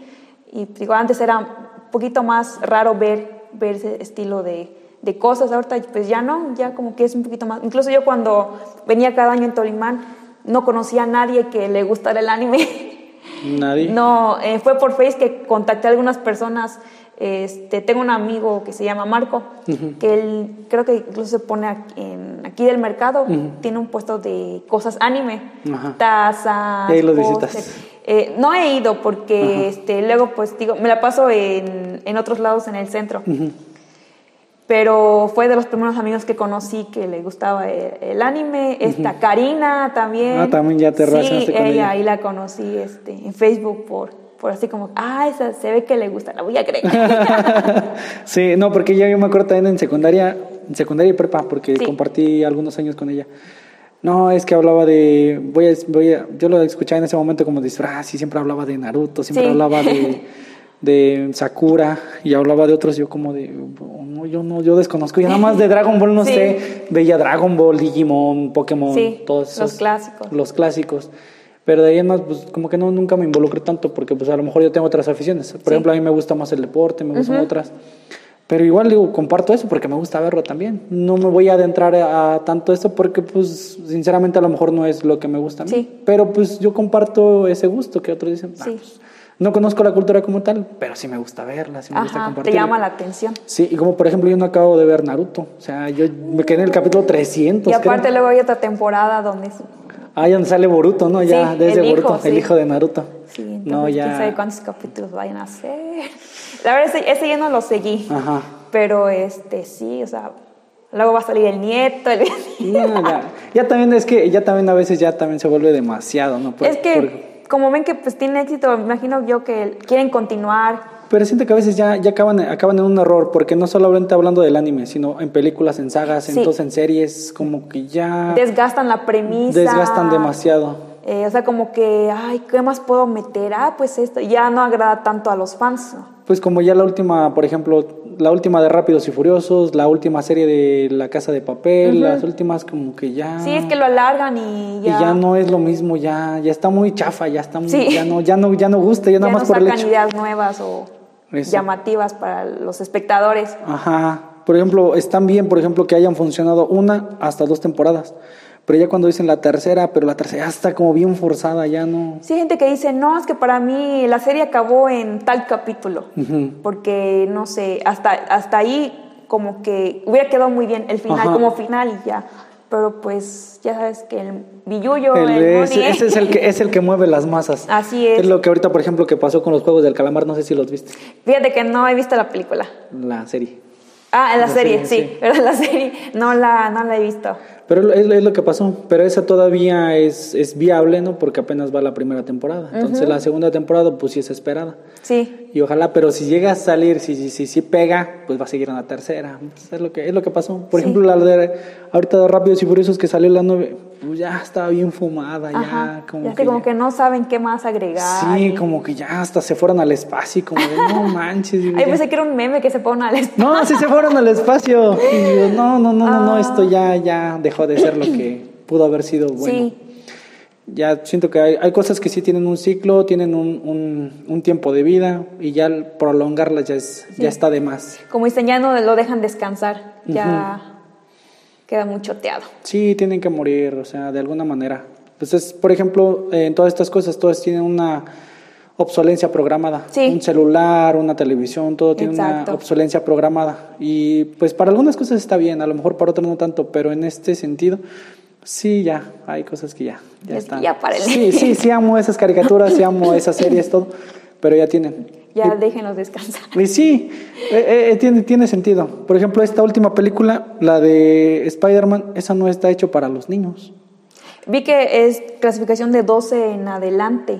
Y digo, antes era un poquito más raro ver, ver ese estilo de, de cosas, ahorita pues ya no, ya como que es un poquito más. Incluso yo cuando venía cada año en Tolimán no conocía a nadie que le gustara el anime. Nadie. No, eh, fue por Face que contacté a algunas personas. Este, tengo un amigo que se llama Marco, que él creo que incluso se pone aquí, en- aquí del mercado, tiene un puesto de cosas anime, Ajá. tazas. Y ahí lo pósters. visitas. Eh, no he ido porque este, luego pues digo, me la paso en, en otros lados en el centro. Pero fue de los primeros amigos que conocí que le gustaba el, el anime. Esta Karina también. Ah, también ya te Sí, relacionaste con ella, ella. ahí la conocí este, en Facebook por, por así como, ah, esa se ve que le gusta, la voy a creer. sí, no, porque ya yo me acuerdo también en secundaria, en secundaria y prepa, porque Sí. compartí algunos años con ella. No, es que hablaba de, voy a, voy a, yo lo escuchaba en ese momento como disfraz y siempre hablaba de Naruto, siempre Sí. hablaba de, de Sakura y hablaba de otros, yo como de, no, yo no, yo desconozco, yo nada más de Dragon Ball no Sí. sé, veía Dragon Ball, Digimon, Pokémon, Sí, todos los esos- clásicos. Los clásicos. Pero de ahí en más, pues como que no, nunca me involucré tanto porque pues a lo mejor yo tengo otras aficiones. Por Sí. ejemplo, a mí me gusta más el deporte, me gustan otras. Pero igual digo, comparto eso porque me gusta verlo también. No me voy a adentrar a, a tanto eso porque pues sinceramente a lo mejor no es lo que me gusta a mí. Sí. Pero pues yo comparto ese gusto que otros dicen, "Ah, Sí. pues, No conozco la cultura como tal, pero sí me gusta verla, sí me gusta Ajá, compartir. te llama la atención. Sí, y como por ejemplo yo no acabo de ver Naruto, o sea, yo me quedé en el capítulo 300. Y aparte creo. luego hay otra temporada donde... Ah, ya sale Boruto, ¿no? Ya, Sí, desde el hijo, Boruto, el hijo de Naruto. Sí, entonces no, ya. quién sabe cuántos capítulos vayan a hacer. La verdad, ese, ese ya no lo seguí. Ajá. Pero este sí, o sea, luego va a salir el nieto. el- No, ya, ya también es que ya también a veces ya también se vuelve demasiado, ¿no? Por- es que por- como ven que pues tiene éxito, imagino yo que quieren continuar. pero siento que a veces ya, ya acaban, acaban en un error, porque no solamente hablando del anime, sino en películas, en sagas, Sí. entonces en series, como que ya Desgastan la premisa. desgastan demasiado. Eh, o sea, como que, ay, ¿qué más puedo meter? Ah, pues esto. Ya no agrada tanto a los fans. ¿no? Pues como ya la última, por ejemplo, la última de Rápidos y Furiosos, la última serie de La Casa de Papel, las últimas como que ya... Sí, es que lo alargan y ya. Y ya no es lo mismo, ya, ya está muy chafa, ya está muy, Sí. ya no, ya no, ya no gusta, ya ya nada no más por el hecho. ideas nuevas o Eso. llamativas para los espectadores. Ajá. Por ejemplo, están bien, por ejemplo, que hayan funcionado una hasta dos temporadas. Pero ya cuando dicen la tercera, pero la tercera está como bien forzada, ya no. Sí, hay gente que dice, no, es que para mí la serie acabó en tal capítulo. Porque, no sé, hasta, hasta ahí como que hubiera quedado muy bien el final, Ajá. como final y ya. Pero pues ya sabes que el billuyo, El- el ese, money- ese es el que es el que mueve las masas. Así es. Es lo que ahorita, por ejemplo, que pasó con los juegos del calamar, no sé si los viste, Fíjate que no he visto la película. la serie. Ah, en la La serie, serie, sí, pero la serie no la, no la he visto. Pero es, es lo que pasó. Pero esa todavía es, es viable, ¿no? Porque apenas va la primera temporada. Entonces la segunda temporada, pues sí es esperada. Sí, Y ojalá, pero si llega a salir, si si, si, si pega, pues va a seguir en la tercera. Es lo que es lo que pasó. Por Sí. ejemplo, la de ahorita de Rápidos y Furiosos que salió la nueve, pues ya estaba bien fumada, ajá. ya como ya que como ya- que no saben qué más agregar. Sí, y- como que ya hasta se fueron al espacio y como de, no manches. Ay, pensé que era un meme que se pone al espacio. No, sí se fueron al espacio. Y digo, no, no, no, no, no, Ah. esto ya, ya dejó de ser lo que pudo haber sido bueno. Sí, Ya siento que hay, hay cosas que sí tienen un ciclo, tienen un, un, un tiempo de vida y ya prolongarlas ya, es, ya está de más. como dicen, ya no lo dejan descansar, ya queda muy choteado. Sí, tienen que morir, o sea, de alguna manera. Pues es, por ejemplo, en todas estas cosas, todas tienen una obsolencia programada. Sí. Un celular, una televisión, todo tiene Exacto. una obsolencia programada. Y pues para algunas cosas está bien, a lo mejor para otras no tanto, pero en este sentido, sí, ya, hay cosas que ya, ya Es que están. párele. Sí, sí, sí amo esas caricaturas, sí amo esas series, todo, pero ya tienen. Ya déjenlos descansar. Y sí, eh, eh, tiene, tiene sentido. Por ejemplo, esta última película, la de Spider-Man, esa no está hecho para los niños. Vi que es clasificación de 12 en adelante.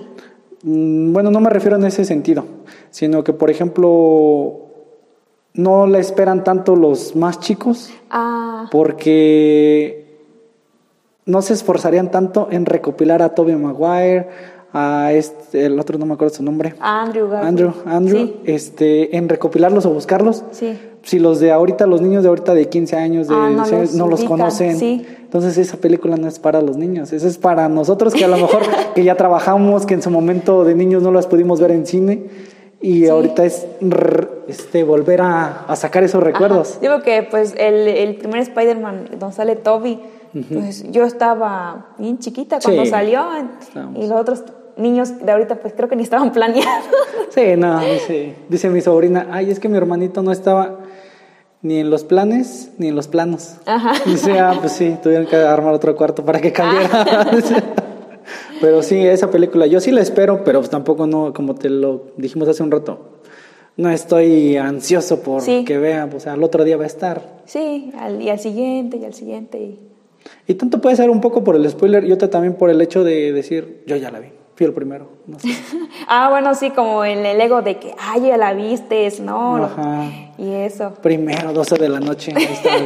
Mm, Bueno, no me refiero en ese sentido, sino que, por ejemplo, no la esperan tanto los más chicos Ah, porque no se esforzarían tanto en recopilar a Tobey Maguire, a este, el otro no me acuerdo su nombre, a Andrew Garfield. Andrew, Andrew, Sí, este, en recopilarlos o buscarlos. sí. Si los de ahorita, los niños de ahorita de 15 años, de Ah, no 16 años, los no los conocen. sí. Entonces esa película no es para los niños, esa es para nosotros que a lo mejor que ya trabajamos, que en su momento de niños no las pudimos ver en cine y Sí. ahorita es este, volver a, a sacar esos recuerdos. Ajá. Digo que pues el, el primer Spider-Man donde sale Toby, pues yo estaba bien chiquita cuando Sí, salió estábamos. y los otros niños de ahorita pues creo que ni estaban planeados. Sí, no, dice, dice mi sobrina, ay, es que mi hermanito no estaba ni en los planes ni en los planos. Ajá. Dice, ah, pues sí, tuvieron que armar otro cuarto para que cambiara. pero sí, esa película, yo sí la espero, pero tampoco no, como te lo dijimos hace un rato, no estoy ansioso por Sí. que vea, o sea, al otro día va a estar. Sí, al, y al siguiente y al siguiente. y- Y tanto puede ser un poco por el spoiler y otra también por el hecho de decir, yo ya la vi, fui el primero. No sé. Ah, bueno, sí, como el, el ego de que, ay, ya la viste, no. Ajá. Y eso. Primero, 12 de la noche, estaba.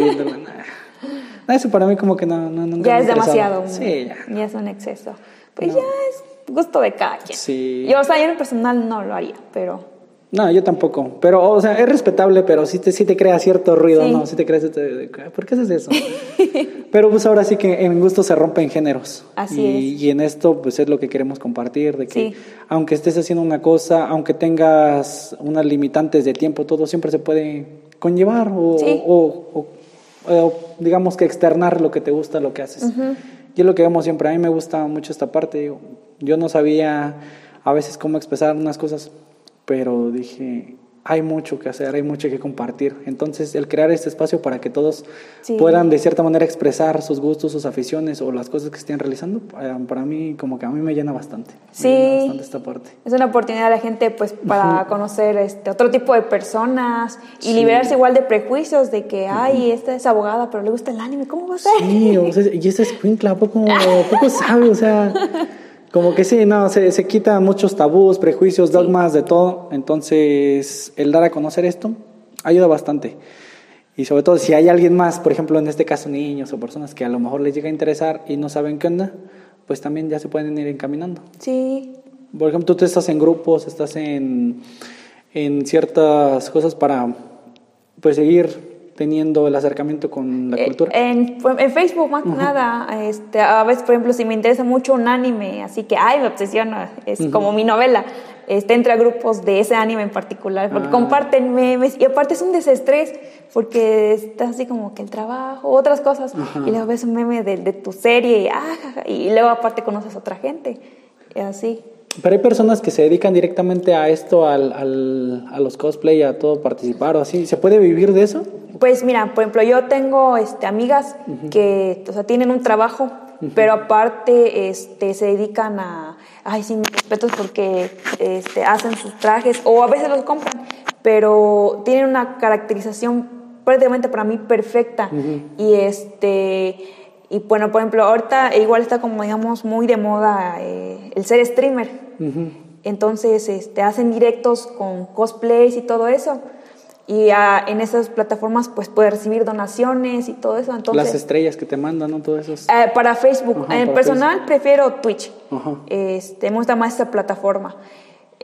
Nah, Eso para mí como que no, no nunca Ya me es demasiado. Sí, ya. Ya es un exceso. Pues ya es gusto de cada quien. Sí. Yo, o sea, yo en personal no lo haría, pero No, yo tampoco. Pero, o sea, es respetable, pero sí te, sí te crea cierto ruido, Sí. ¿no? Sí te crea cierto... ¿Por qué haces eso? pero pues ahora sí que en gusto se rompen géneros. Así y, y en esto, pues es lo que queremos compartir, de que Sí. aunque estés haciendo una cosa, aunque tengas unas limitantes de tiempo, todo siempre se puede conllevar o, Sí. o- o- o, digamos que externar lo que te gusta, lo que haces. Y es lo que vemos siempre. A mí me gusta mucho esta parte. digo, Yo no sabía a veces cómo expresar unas cosas, pero dije, hay mucho que hacer, hay mucho que compartir. Entonces, el crear este espacio para que todos puedan de cierta manera expresar sus gustos, sus aficiones o las cosas que estén realizando, eh, para mí como que a mí me llena bastante. Sí. bastante esta parte. Es una oportunidad de la gente pues para conocer este otro tipo de personas y liberarse igual de prejuicios de que, ay, esta es abogada, pero le gusta el anime, ¿cómo va a ser? Sí, o sea, y esa escuincla, poco, poco sabe, o sea... Como que sí, no, se, se quitan muchos tabús, prejuicios, dogmas, de todo. Entonces, el dar a conocer esto ayuda bastante. Y sobre todo, si hay alguien más, por ejemplo, en este caso niños o personas que a lo mejor les llega a interesar y no saben qué onda, pues también ya se pueden ir encaminando. Sí. Por ejemplo, tú estás en grupos, estás en, en ciertas cosas para pues seguir teniendo el acercamiento con la eh, cultura? En, en Facebook, más que nada. Este, a veces, por ejemplo, si me interesa mucho un anime, así que, ay, me obsesiona, es como mi novela. Este, entra a grupos de ese anime en particular, porque ah. comparten memes y aparte es un desestrés, porque está así como que el trabajo, otras cosas, y luego ves un meme de, de tu serie y, ah, y luego aparte conoces a otra gente, y así. Pero hay personas que se dedican directamente a esto, al, al, a los cosplay, a todo participar o así. ¿Se puede vivir de eso? Pues mira, por ejemplo, yo tengo este, amigas que o sea, tienen un trabajo, pero aparte este, se dedican a, ay, sin respetos porque este, hacen sus trajes o a veces los compran, pero tienen una caracterización prácticamente para mí perfecta. Y este y bueno, por ejemplo, ahorita igual está como, digamos, muy de moda eh, el ser streamer. Entonces, este, hacen directos con cosplays y todo eso. Y en esas plataformas, pues, puedes recibir donaciones y todo eso. Entonces, Las estrellas que te mandan, ¿no? Todo eso. Eh, para Facebook. en personal, prefiero Twitch. Este, me gusta más esa plataforma.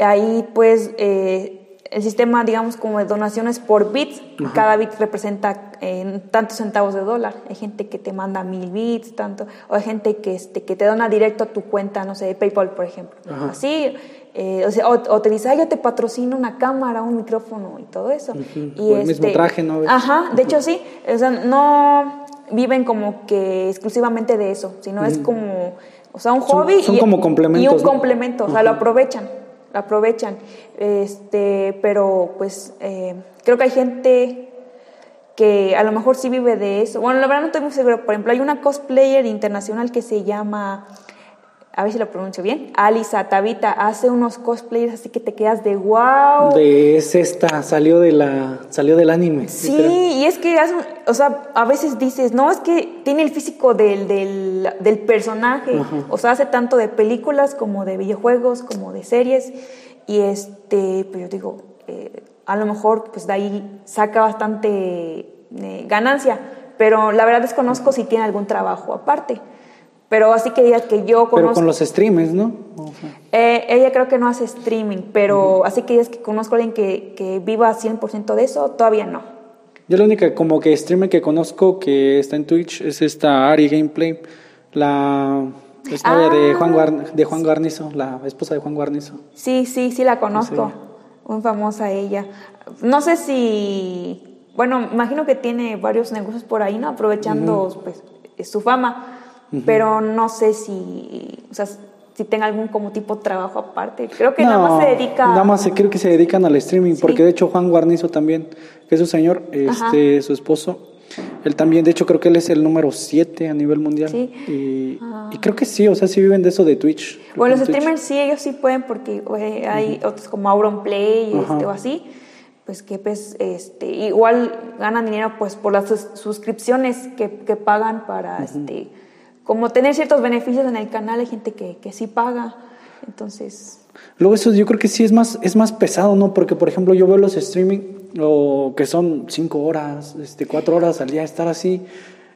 Ahí, pues, eh, el sistema, digamos, como de donaciones por bits, cada bit representa eh, tantos centavos de dólar. Hay gente que te manda mil bits, tanto, o hay gente que, este, que te dona directo a tu cuenta, no sé, de PayPal, por ejemplo. Así, eh, o, sea, o, te dice, ay, yo te patrocino una cámara, un micrófono y todo eso. y el mismo este, traje, ¿no? Ajá, de hecho sí, o sea, no viven como que exclusivamente de eso, sino es como, o sea, un hobby son, como complementos, y un complemento, o sea, lo aprovechan aprovechan. Este, pero pues eh, creo que hay gente que a lo mejor sí vive de eso. Bueno, la verdad no estoy muy segura. Por ejemplo, hay una cosplayer internacional que se llama a ver si lo pronuncio bien, Alisa Tabita hace unos cosplayers así que te quedas de wow. De es esta, salió de la salió del anime. Sí, y es que o sea, a veces dices, "No, es que tiene el físico del, del, del personaje." O sea, hace tanto de películas como de videojuegos, como de series y este, pues yo digo, eh, a lo mejor pues de ahí saca bastante eh, ganancia, pero la verdad desconozco si tiene algún trabajo aparte. Pero así que digas que yo conozco... Pero con los streamers, ¿no? Eh, ella creo que no hace streaming, pero así que digas que conozco a alguien que, que viva 100% de eso, todavía no. Yo la única como que streamer que conozco que está en Twitch es esta Ari Gameplay, la es novia de, Juan ah. de Juan Garnizo, la esposa de Juan Garnizo. Sí, sí, sí la conozco. Muy famosa ella. No sé si... Bueno, imagino que tiene varios negocios por ahí, ¿no? Aprovechando pues, su fama pero no sé si, o sea, si tenga algún como tipo de trabajo aparte. Creo que nada más se dedica... Nada más creo que se dedican al streaming, porque de hecho Juan Guarnizo también, que es su señor, este, su esposo, él también, de hecho creo que él es el número 7 a nivel mundial. Sí. Ah. Y, creo que sí, o sea, sí viven de eso de Twitch. Bueno, los streamers sí, ellos sí pueden porque hay otros como Auronplay este, o así pues que pues este igual ganan dinero pues por las suscripciones que, que pagan para este como tener ciertos beneficios en el canal, hay gente que, que sí paga, entonces... Luego eso yo creo que sí es más, es más pesado, ¿no? Porque, por ejemplo, yo veo los streaming, o que son cinco horas, este, cuatro horas al día, estar así,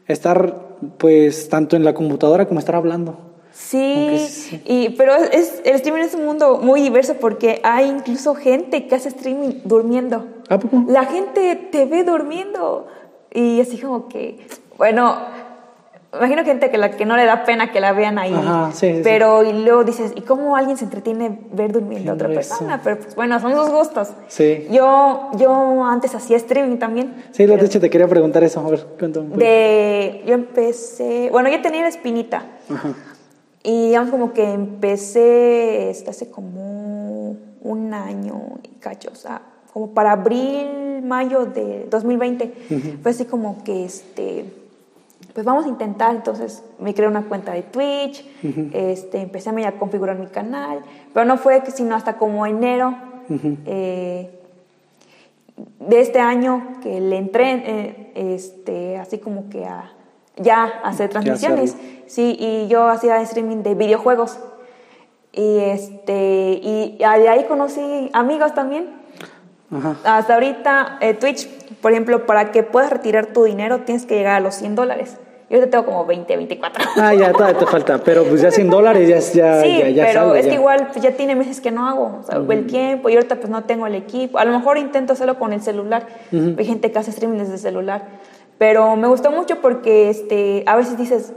estar pues tanto en la computadora como estar hablando. Sí, Y, pero es, el streaming es un mundo muy diverso porque hay incluso gente que hace streaming durmiendo. ¿A poco? La gente te ve durmiendo y así como que, bueno, imagino gente que, la, que no le da pena que la vean ahí. pero y luego dices, ¿y cómo alguien se entretiene ver durmiendo a otra persona? Pero pues bueno, son sus gustos. Sí. Yo, yo antes hacía streaming también. Sí, lo de hecho te quería preguntar eso. A ver, cuéntame. De, yo empecé, bueno, yo tenía la espinita. Ajá. Y digamos como que empecé este, hace como un año y cacho, o sea, como para abril, mayo de 2020. Fue así como que, este, pues vamos a intentar. Entonces me creé una cuenta de Twitch, este, empecé a, a configurar mi canal, pero no fue sino hasta como enero eh, de este año que le entré, eh, este, así como que a ya hacer transmisiones. Sí, y yo hacía streaming de videojuegos. Y este y de ahí conocí amigos también. Hasta ahorita, eh, Twitch, por ejemplo, para que puedas retirar tu dinero tienes que llegar a los 100 dólares. Yo te tengo como 20, 24. Ah, ya todavía te falta, pero pues ya 100 dólares ya ya Sí, ya, ya pero es que igual pues, ya tiene meses que no hago, o sea, el tiempo y ahorita pues no tengo el equipo. A lo mejor intento hacerlo con el celular. Hay gente que hace streaming desde el celular pero me gustó mucho porque este, a veces dices,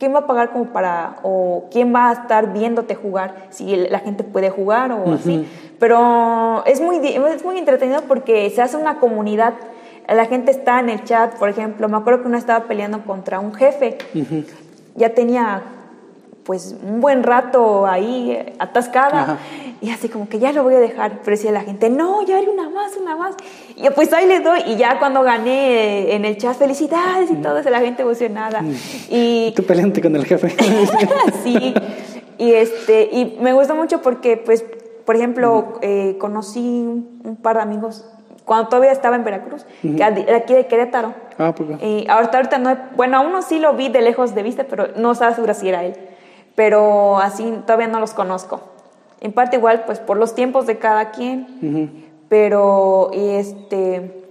¿quién va a pagar como para, o quién va a estar viéndote jugar si la gente puede jugar o así? Pero es muy, es muy entretenido porque se hace una comunidad. La gente está en el chat, por ejemplo. Me acuerdo que uno estaba peleando contra un jefe. Ya tenía pues un buen rato ahí eh, atascada. Y así como que ya lo voy a dejar. Pero decía la gente, no, ya hay una más, una más. Y pues ahí le doy. Y ya cuando gané en el chat, felicidades y todo, eso, la gente emocionada. Y tú peleante con el jefe. sí. Y, este, y me gustó mucho porque, pues, por ejemplo, eh, conocí un par de amigos cuando todavía estaba en Veracruz, que aquí de Querétaro. Ah, pues. Y ahorita, ahorita no, bueno, a uno sí lo vi de lejos de vista, pero no estaba segura si era él. Pero así todavía no los conozco. En parte igual, pues por los tiempos de cada quien. Pero este,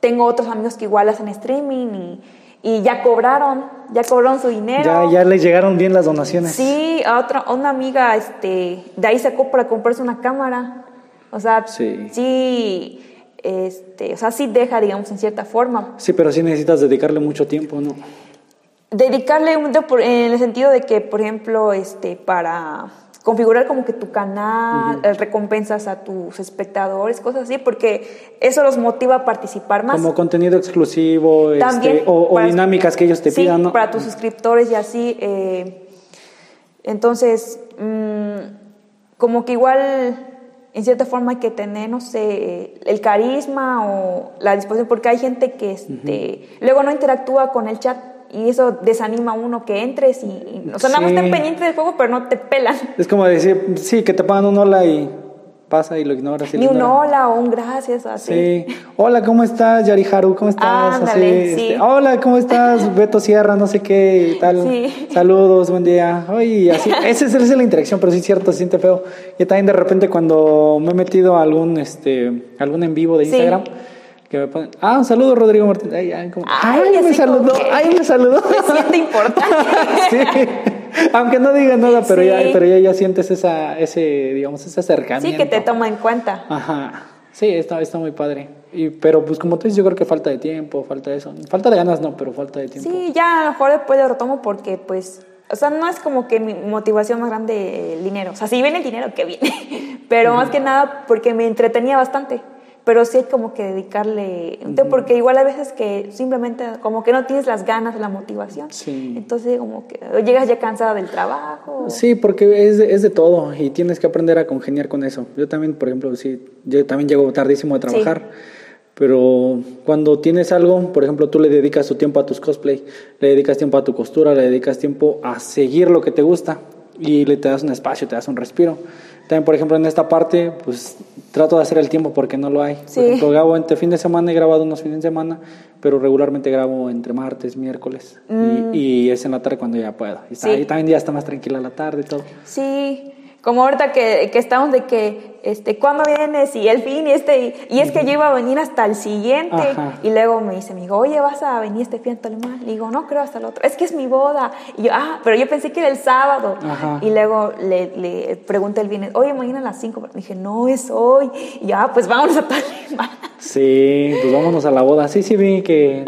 tengo otros amigos que igual hacen streaming y, ya cobraron, ya cobraron su dinero. Ya, ya les llegaron bien las donaciones. Sí, a otra, una amiga este, de ahí sacó para comprarse una cámara. O sea, sí. sí este, o sea, sí deja, digamos, en cierta forma. Sí, pero sí necesitas dedicarle mucho tiempo, ¿no? Dedicarle un tiempo en el sentido de que, por ejemplo, este, para configurar como que tu canal, recompensas a tus espectadores, cosas así, porque eso los motiva a participar más. Como contenido exclusivo este, o, dinámicas que ellos te pidan, ¿no? para tus suscriptores y así. Eh, entonces, mm, como que igual, en cierta forma hay que tener, no sé, el carisma o la disposición, porque hay gente que este, luego no interactúa con el chat y eso desanima a uno que entres y, o sea, nada más están pendientes del juego, pero no te pelan. Es como decir, sí, que te pagan un hola y pasa y lo ignoras. Ni un hola o un gracias, así. Sí. Hola, ¿cómo estás, Yariharu? ¿Cómo estás? Ándale, sí. Este, hola, ¿cómo estás, Beto Sierra? No sé qué y tal. Sí. Saludos, buen día. Oye, así. esa, es, esa es la interacción, pero sí es cierto, se siente feo. Y también de repente cuando me he metido a algún, este, algún en vivo de Instagram que me ponen, ah, un saludo Rodrigo Martínez. Ay, ay, como, ay, me saludó, ay, me saludó. Me siente importante. sí, aunque no diga nada, pero, ya, pero ya, ya sientes esa, ese, digamos, ese acercamiento. Sí, que te toma en cuenta. Ajá, sí, está, está muy padre. Y, pero pues como tú dices, yo creo que falta de tiempo, falta de eso. Falta de ganas no, pero falta de tiempo. Sí, ya a lo mejor después lo retomo porque pues... O sea, no es como que mi motivación más grande el dinero. O sea, si viene el dinero, que viene. Pero más que nada porque me entretenía bastante pero sí hay como que dedicarle, porque igual a veces que simplemente como que no tienes las ganas, la motivación, sí. entonces como que llegas ya cansada del trabajo. Sí, porque es de, es de todo y tienes que aprender a congeniar con eso. Yo también, por ejemplo, sí, yo también llego tardísimo de trabajar. Pero cuando tienes algo, por ejemplo, tú le dedicas tu tiempo a tus cosplay, le dedicas tiempo a tu costura, le dedicas tiempo a seguir lo que te gusta y le te das un espacio, te das un respiro. También, por ejemplo, en esta parte, pues trato de hacer el tiempo porque no lo hay. Sí. Por ejemplo, grabo entre fin de semana, he grabado unos fines de semana, pero regularmente grabo entre martes, miércoles. Y, mm. y, es en la tarde cuando ya puedo. Y, sí. también ya está más tranquila la tarde y todo. Sí, como ahorita que, que estamos de que, este, ¿cuándo vienes? Y el fin, y este, y, es que yo iba a venir hasta el siguiente. Y luego me dice, amigo, oye, ¿vas a venir este fin alemán? Le digo, no creo hasta el otro. Es que es mi boda. Y yo, ah, pero yo pensé que era el sábado. Y luego le, le pregunté el viernes, oye, mañana a las 5. Me dije, no, es hoy. Y ya, ah, pues vámonos a Alemán. Sí, pues vámonos a la boda. Sí, sí vi que...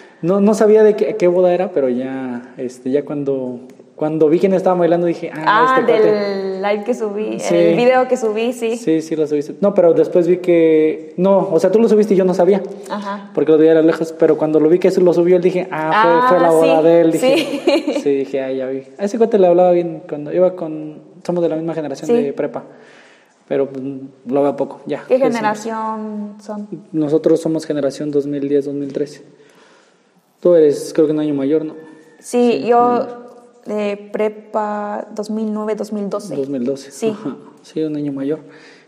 no, no sabía de qué, qué, boda era, pero ya, este, ya cuando Cuando vi quién estaba bailando dije, ah, Ah, este cuate. del live que subí, Sí. el video que subí, sí. Sí, sí lo subiste. No, pero después vi que... No, o sea, tú lo subiste y yo no sabía. Ajá. Porque lo veía lo lejos, pero cuando lo vi que eso lo subió, él dije, ah, fue, Ah, fue la boda sí, de él. Dije, sí. sí. dije, ah, ya vi. A ese cuate le hablaba bien cuando iba con... Somos de la misma generación de prepa. Pero pues, lo veo poco, ya. ¿Qué generación son? Nosotros somos generación 2010-2013. Tú eres, creo que un año mayor, ¿no? Sí, yo de prepa 2009-2012. 2012. Sí. Ajá. Sí, un año mayor.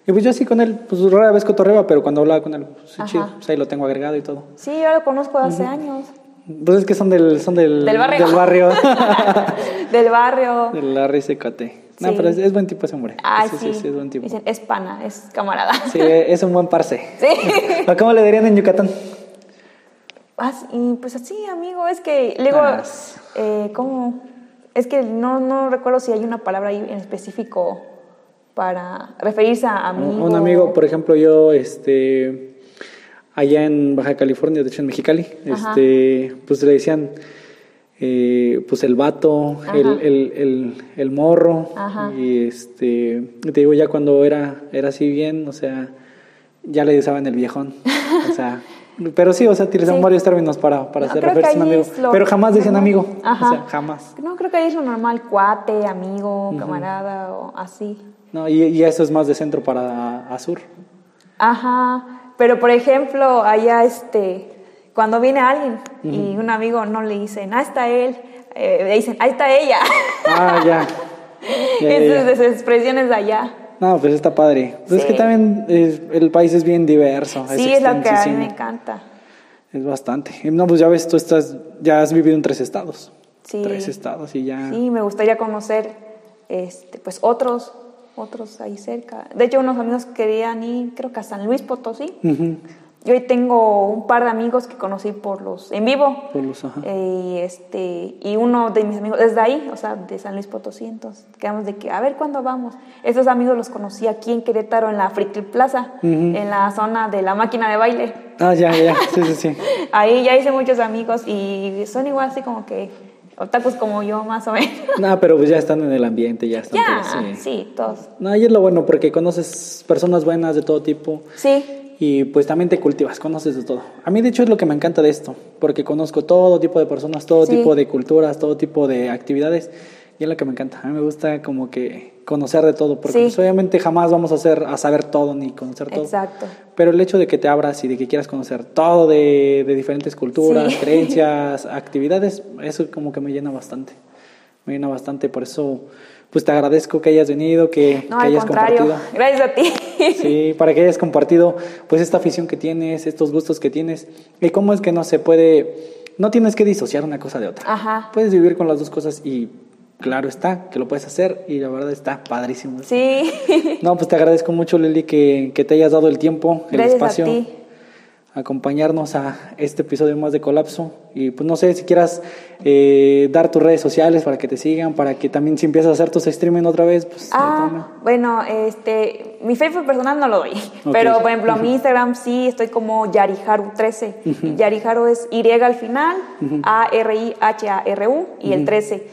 Y pues yo sí con él, pues rara vez cotorreaba, pero cuando hablaba con él, pues sí, chido. Pues ahí lo tengo agregado y todo. Sí, yo lo conozco hace años. Pues es que son del, son del, Del barrio. Del barrio. Del barrio. del Secate. No, Sí. pero es, es buen tipo ese hombre. Ah, sí, sí. sí, sí, es buen tipo. Dicen, es pana, es camarada. Sí, es un buen parce. Sí. ¿O ¿Cómo le dirían en Yucatán? Ah, pues así, amigo, es que luego, eh, ¿cómo? Es que no, no recuerdo si hay una palabra ahí en específico para referirse a amigo. Un amigo, por ejemplo, yo, este, allá en Baja California, de hecho en Mexicali, Ajá. este, pues le decían, eh, pues el vato, el, el, el, el morro, Ajá. y este, te digo, ya cuando era, era así bien, o sea, ya le usaban el viejón, o sea, pero sí, o sea, utilizaban Sí. varios términos para, para No, hacer referencia a un amigo, lo pero jamás normal. amigo, Ajá. o sea, jamás. No, creo que ahí es lo normal, cuate, amigo, camarada o así. No, y, y eso es más de centro para a sur. Ajá, pero por ejemplo, allá este, cuando viene alguien y un amigo no le dicen, ah, está él, eh, le dicen, ahí está ella. Ah, ya. Ya, ya, ya. Esas expresiones de allá. No, pues está padre. Pues es que Sí. también es- el país es bien diverso. Sí, es lo que a mí me encanta. Es bastante. No, pues ya ves, tú estás, ya has vivido en tres estados. Sí. Tres estados y ya. Sí, me gustaría conocer este, pues otros, otros ahí cerca. De hecho, unos amigos querían ir, creo que a San Luis Potosí. Yo hoy tengo un par de amigos que conocí por los en vivo. Por los, ajá. Eh, y este y uno de mis amigos es de ahí, o sea, de San Luis Potosí, entonces quedamos de que a ver cuándo vamos. Esos amigos los conocí aquí en Querétaro en la Friki Plaza, en la zona de la máquina de baile. Ah, ya, ya. Sí, sí, sí. Ahí ya hice muchos amigos y son igual así como que otakus como yo más o menos. No, pero pues ya están en el ambiente, ya están ya, todos, sí. todos. No, y es lo bueno porque conoces personas buenas de todo tipo. Sí, Y pues también te cultivas, conoces de todo. A mí de hecho es lo que me encanta de esto, porque conozco todo tipo de personas, todo Sí. tipo de culturas, todo tipo de actividades, y es lo que me encanta. A mí me gusta como que conocer de todo, porque Sí. pues, obviamente jamás vamos a, hacer, a saber todo ni conocer todo. exacto. Pero el hecho de que te abras y de que quieras conocer todo de, de diferentes culturas, Sí. creencias, actividades, eso como que me llena bastante. Me llena bastante, por eso pues te agradezco que hayas venido, que, No, que hayas contrario. compartido. Gracias a ti. Sí, para que hayas compartido pues esta afición que tienes, estos gustos que tienes y cómo es que no se puede, no tienes que disociar una cosa de otra. Ajá. Puedes vivir con las dos cosas y claro está que lo puedes hacer y la verdad está padrísimo. Sí. No, pues te agradezco mucho Lili que, que te hayas dado el tiempo, el Gracias espacio, a ti. Acompañarnos a este episodio más de Colapso y pues no sé si quieras eh, dar tus redes sociales para que te sigan, para que también si empiezas a hacer tus streaming otra vez, pues. Ah, bueno, este, mi Facebook personal no lo doy, pero por ejemplo, a mi Instagram sí estoy como Yariharu13. Yariharu es Y al final, A-R-I-H-A-R-U y el 13.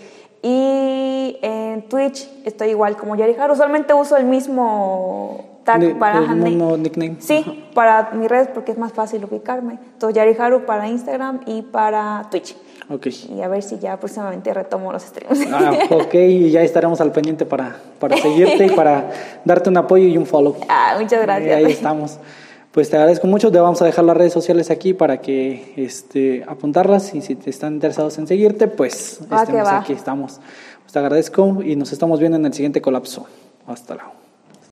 Y en Twitch estoy igual como Yariharu, usualmente uso el mismo De- para el mismo nickname. Sí, para mis redes porque es más fácil ubicarme. Entonces, Yariharu para Instagram y para Twitch. Ok. Y a ver si ya próximamente retomo los streams. Ah, ok, y ya estaremos al pendiente para, para seguirte y para darte un apoyo y un follow. Ah, muchas gracias. Y ahí estamos. Pues te agradezco mucho, te vamos a dejar las redes sociales aquí para que este, apuntarlas y si te están interesados en seguirte, pues estemos aquí, estamos. Pues te agradezco y nos estamos viendo en el siguiente colapso. Hasta luego.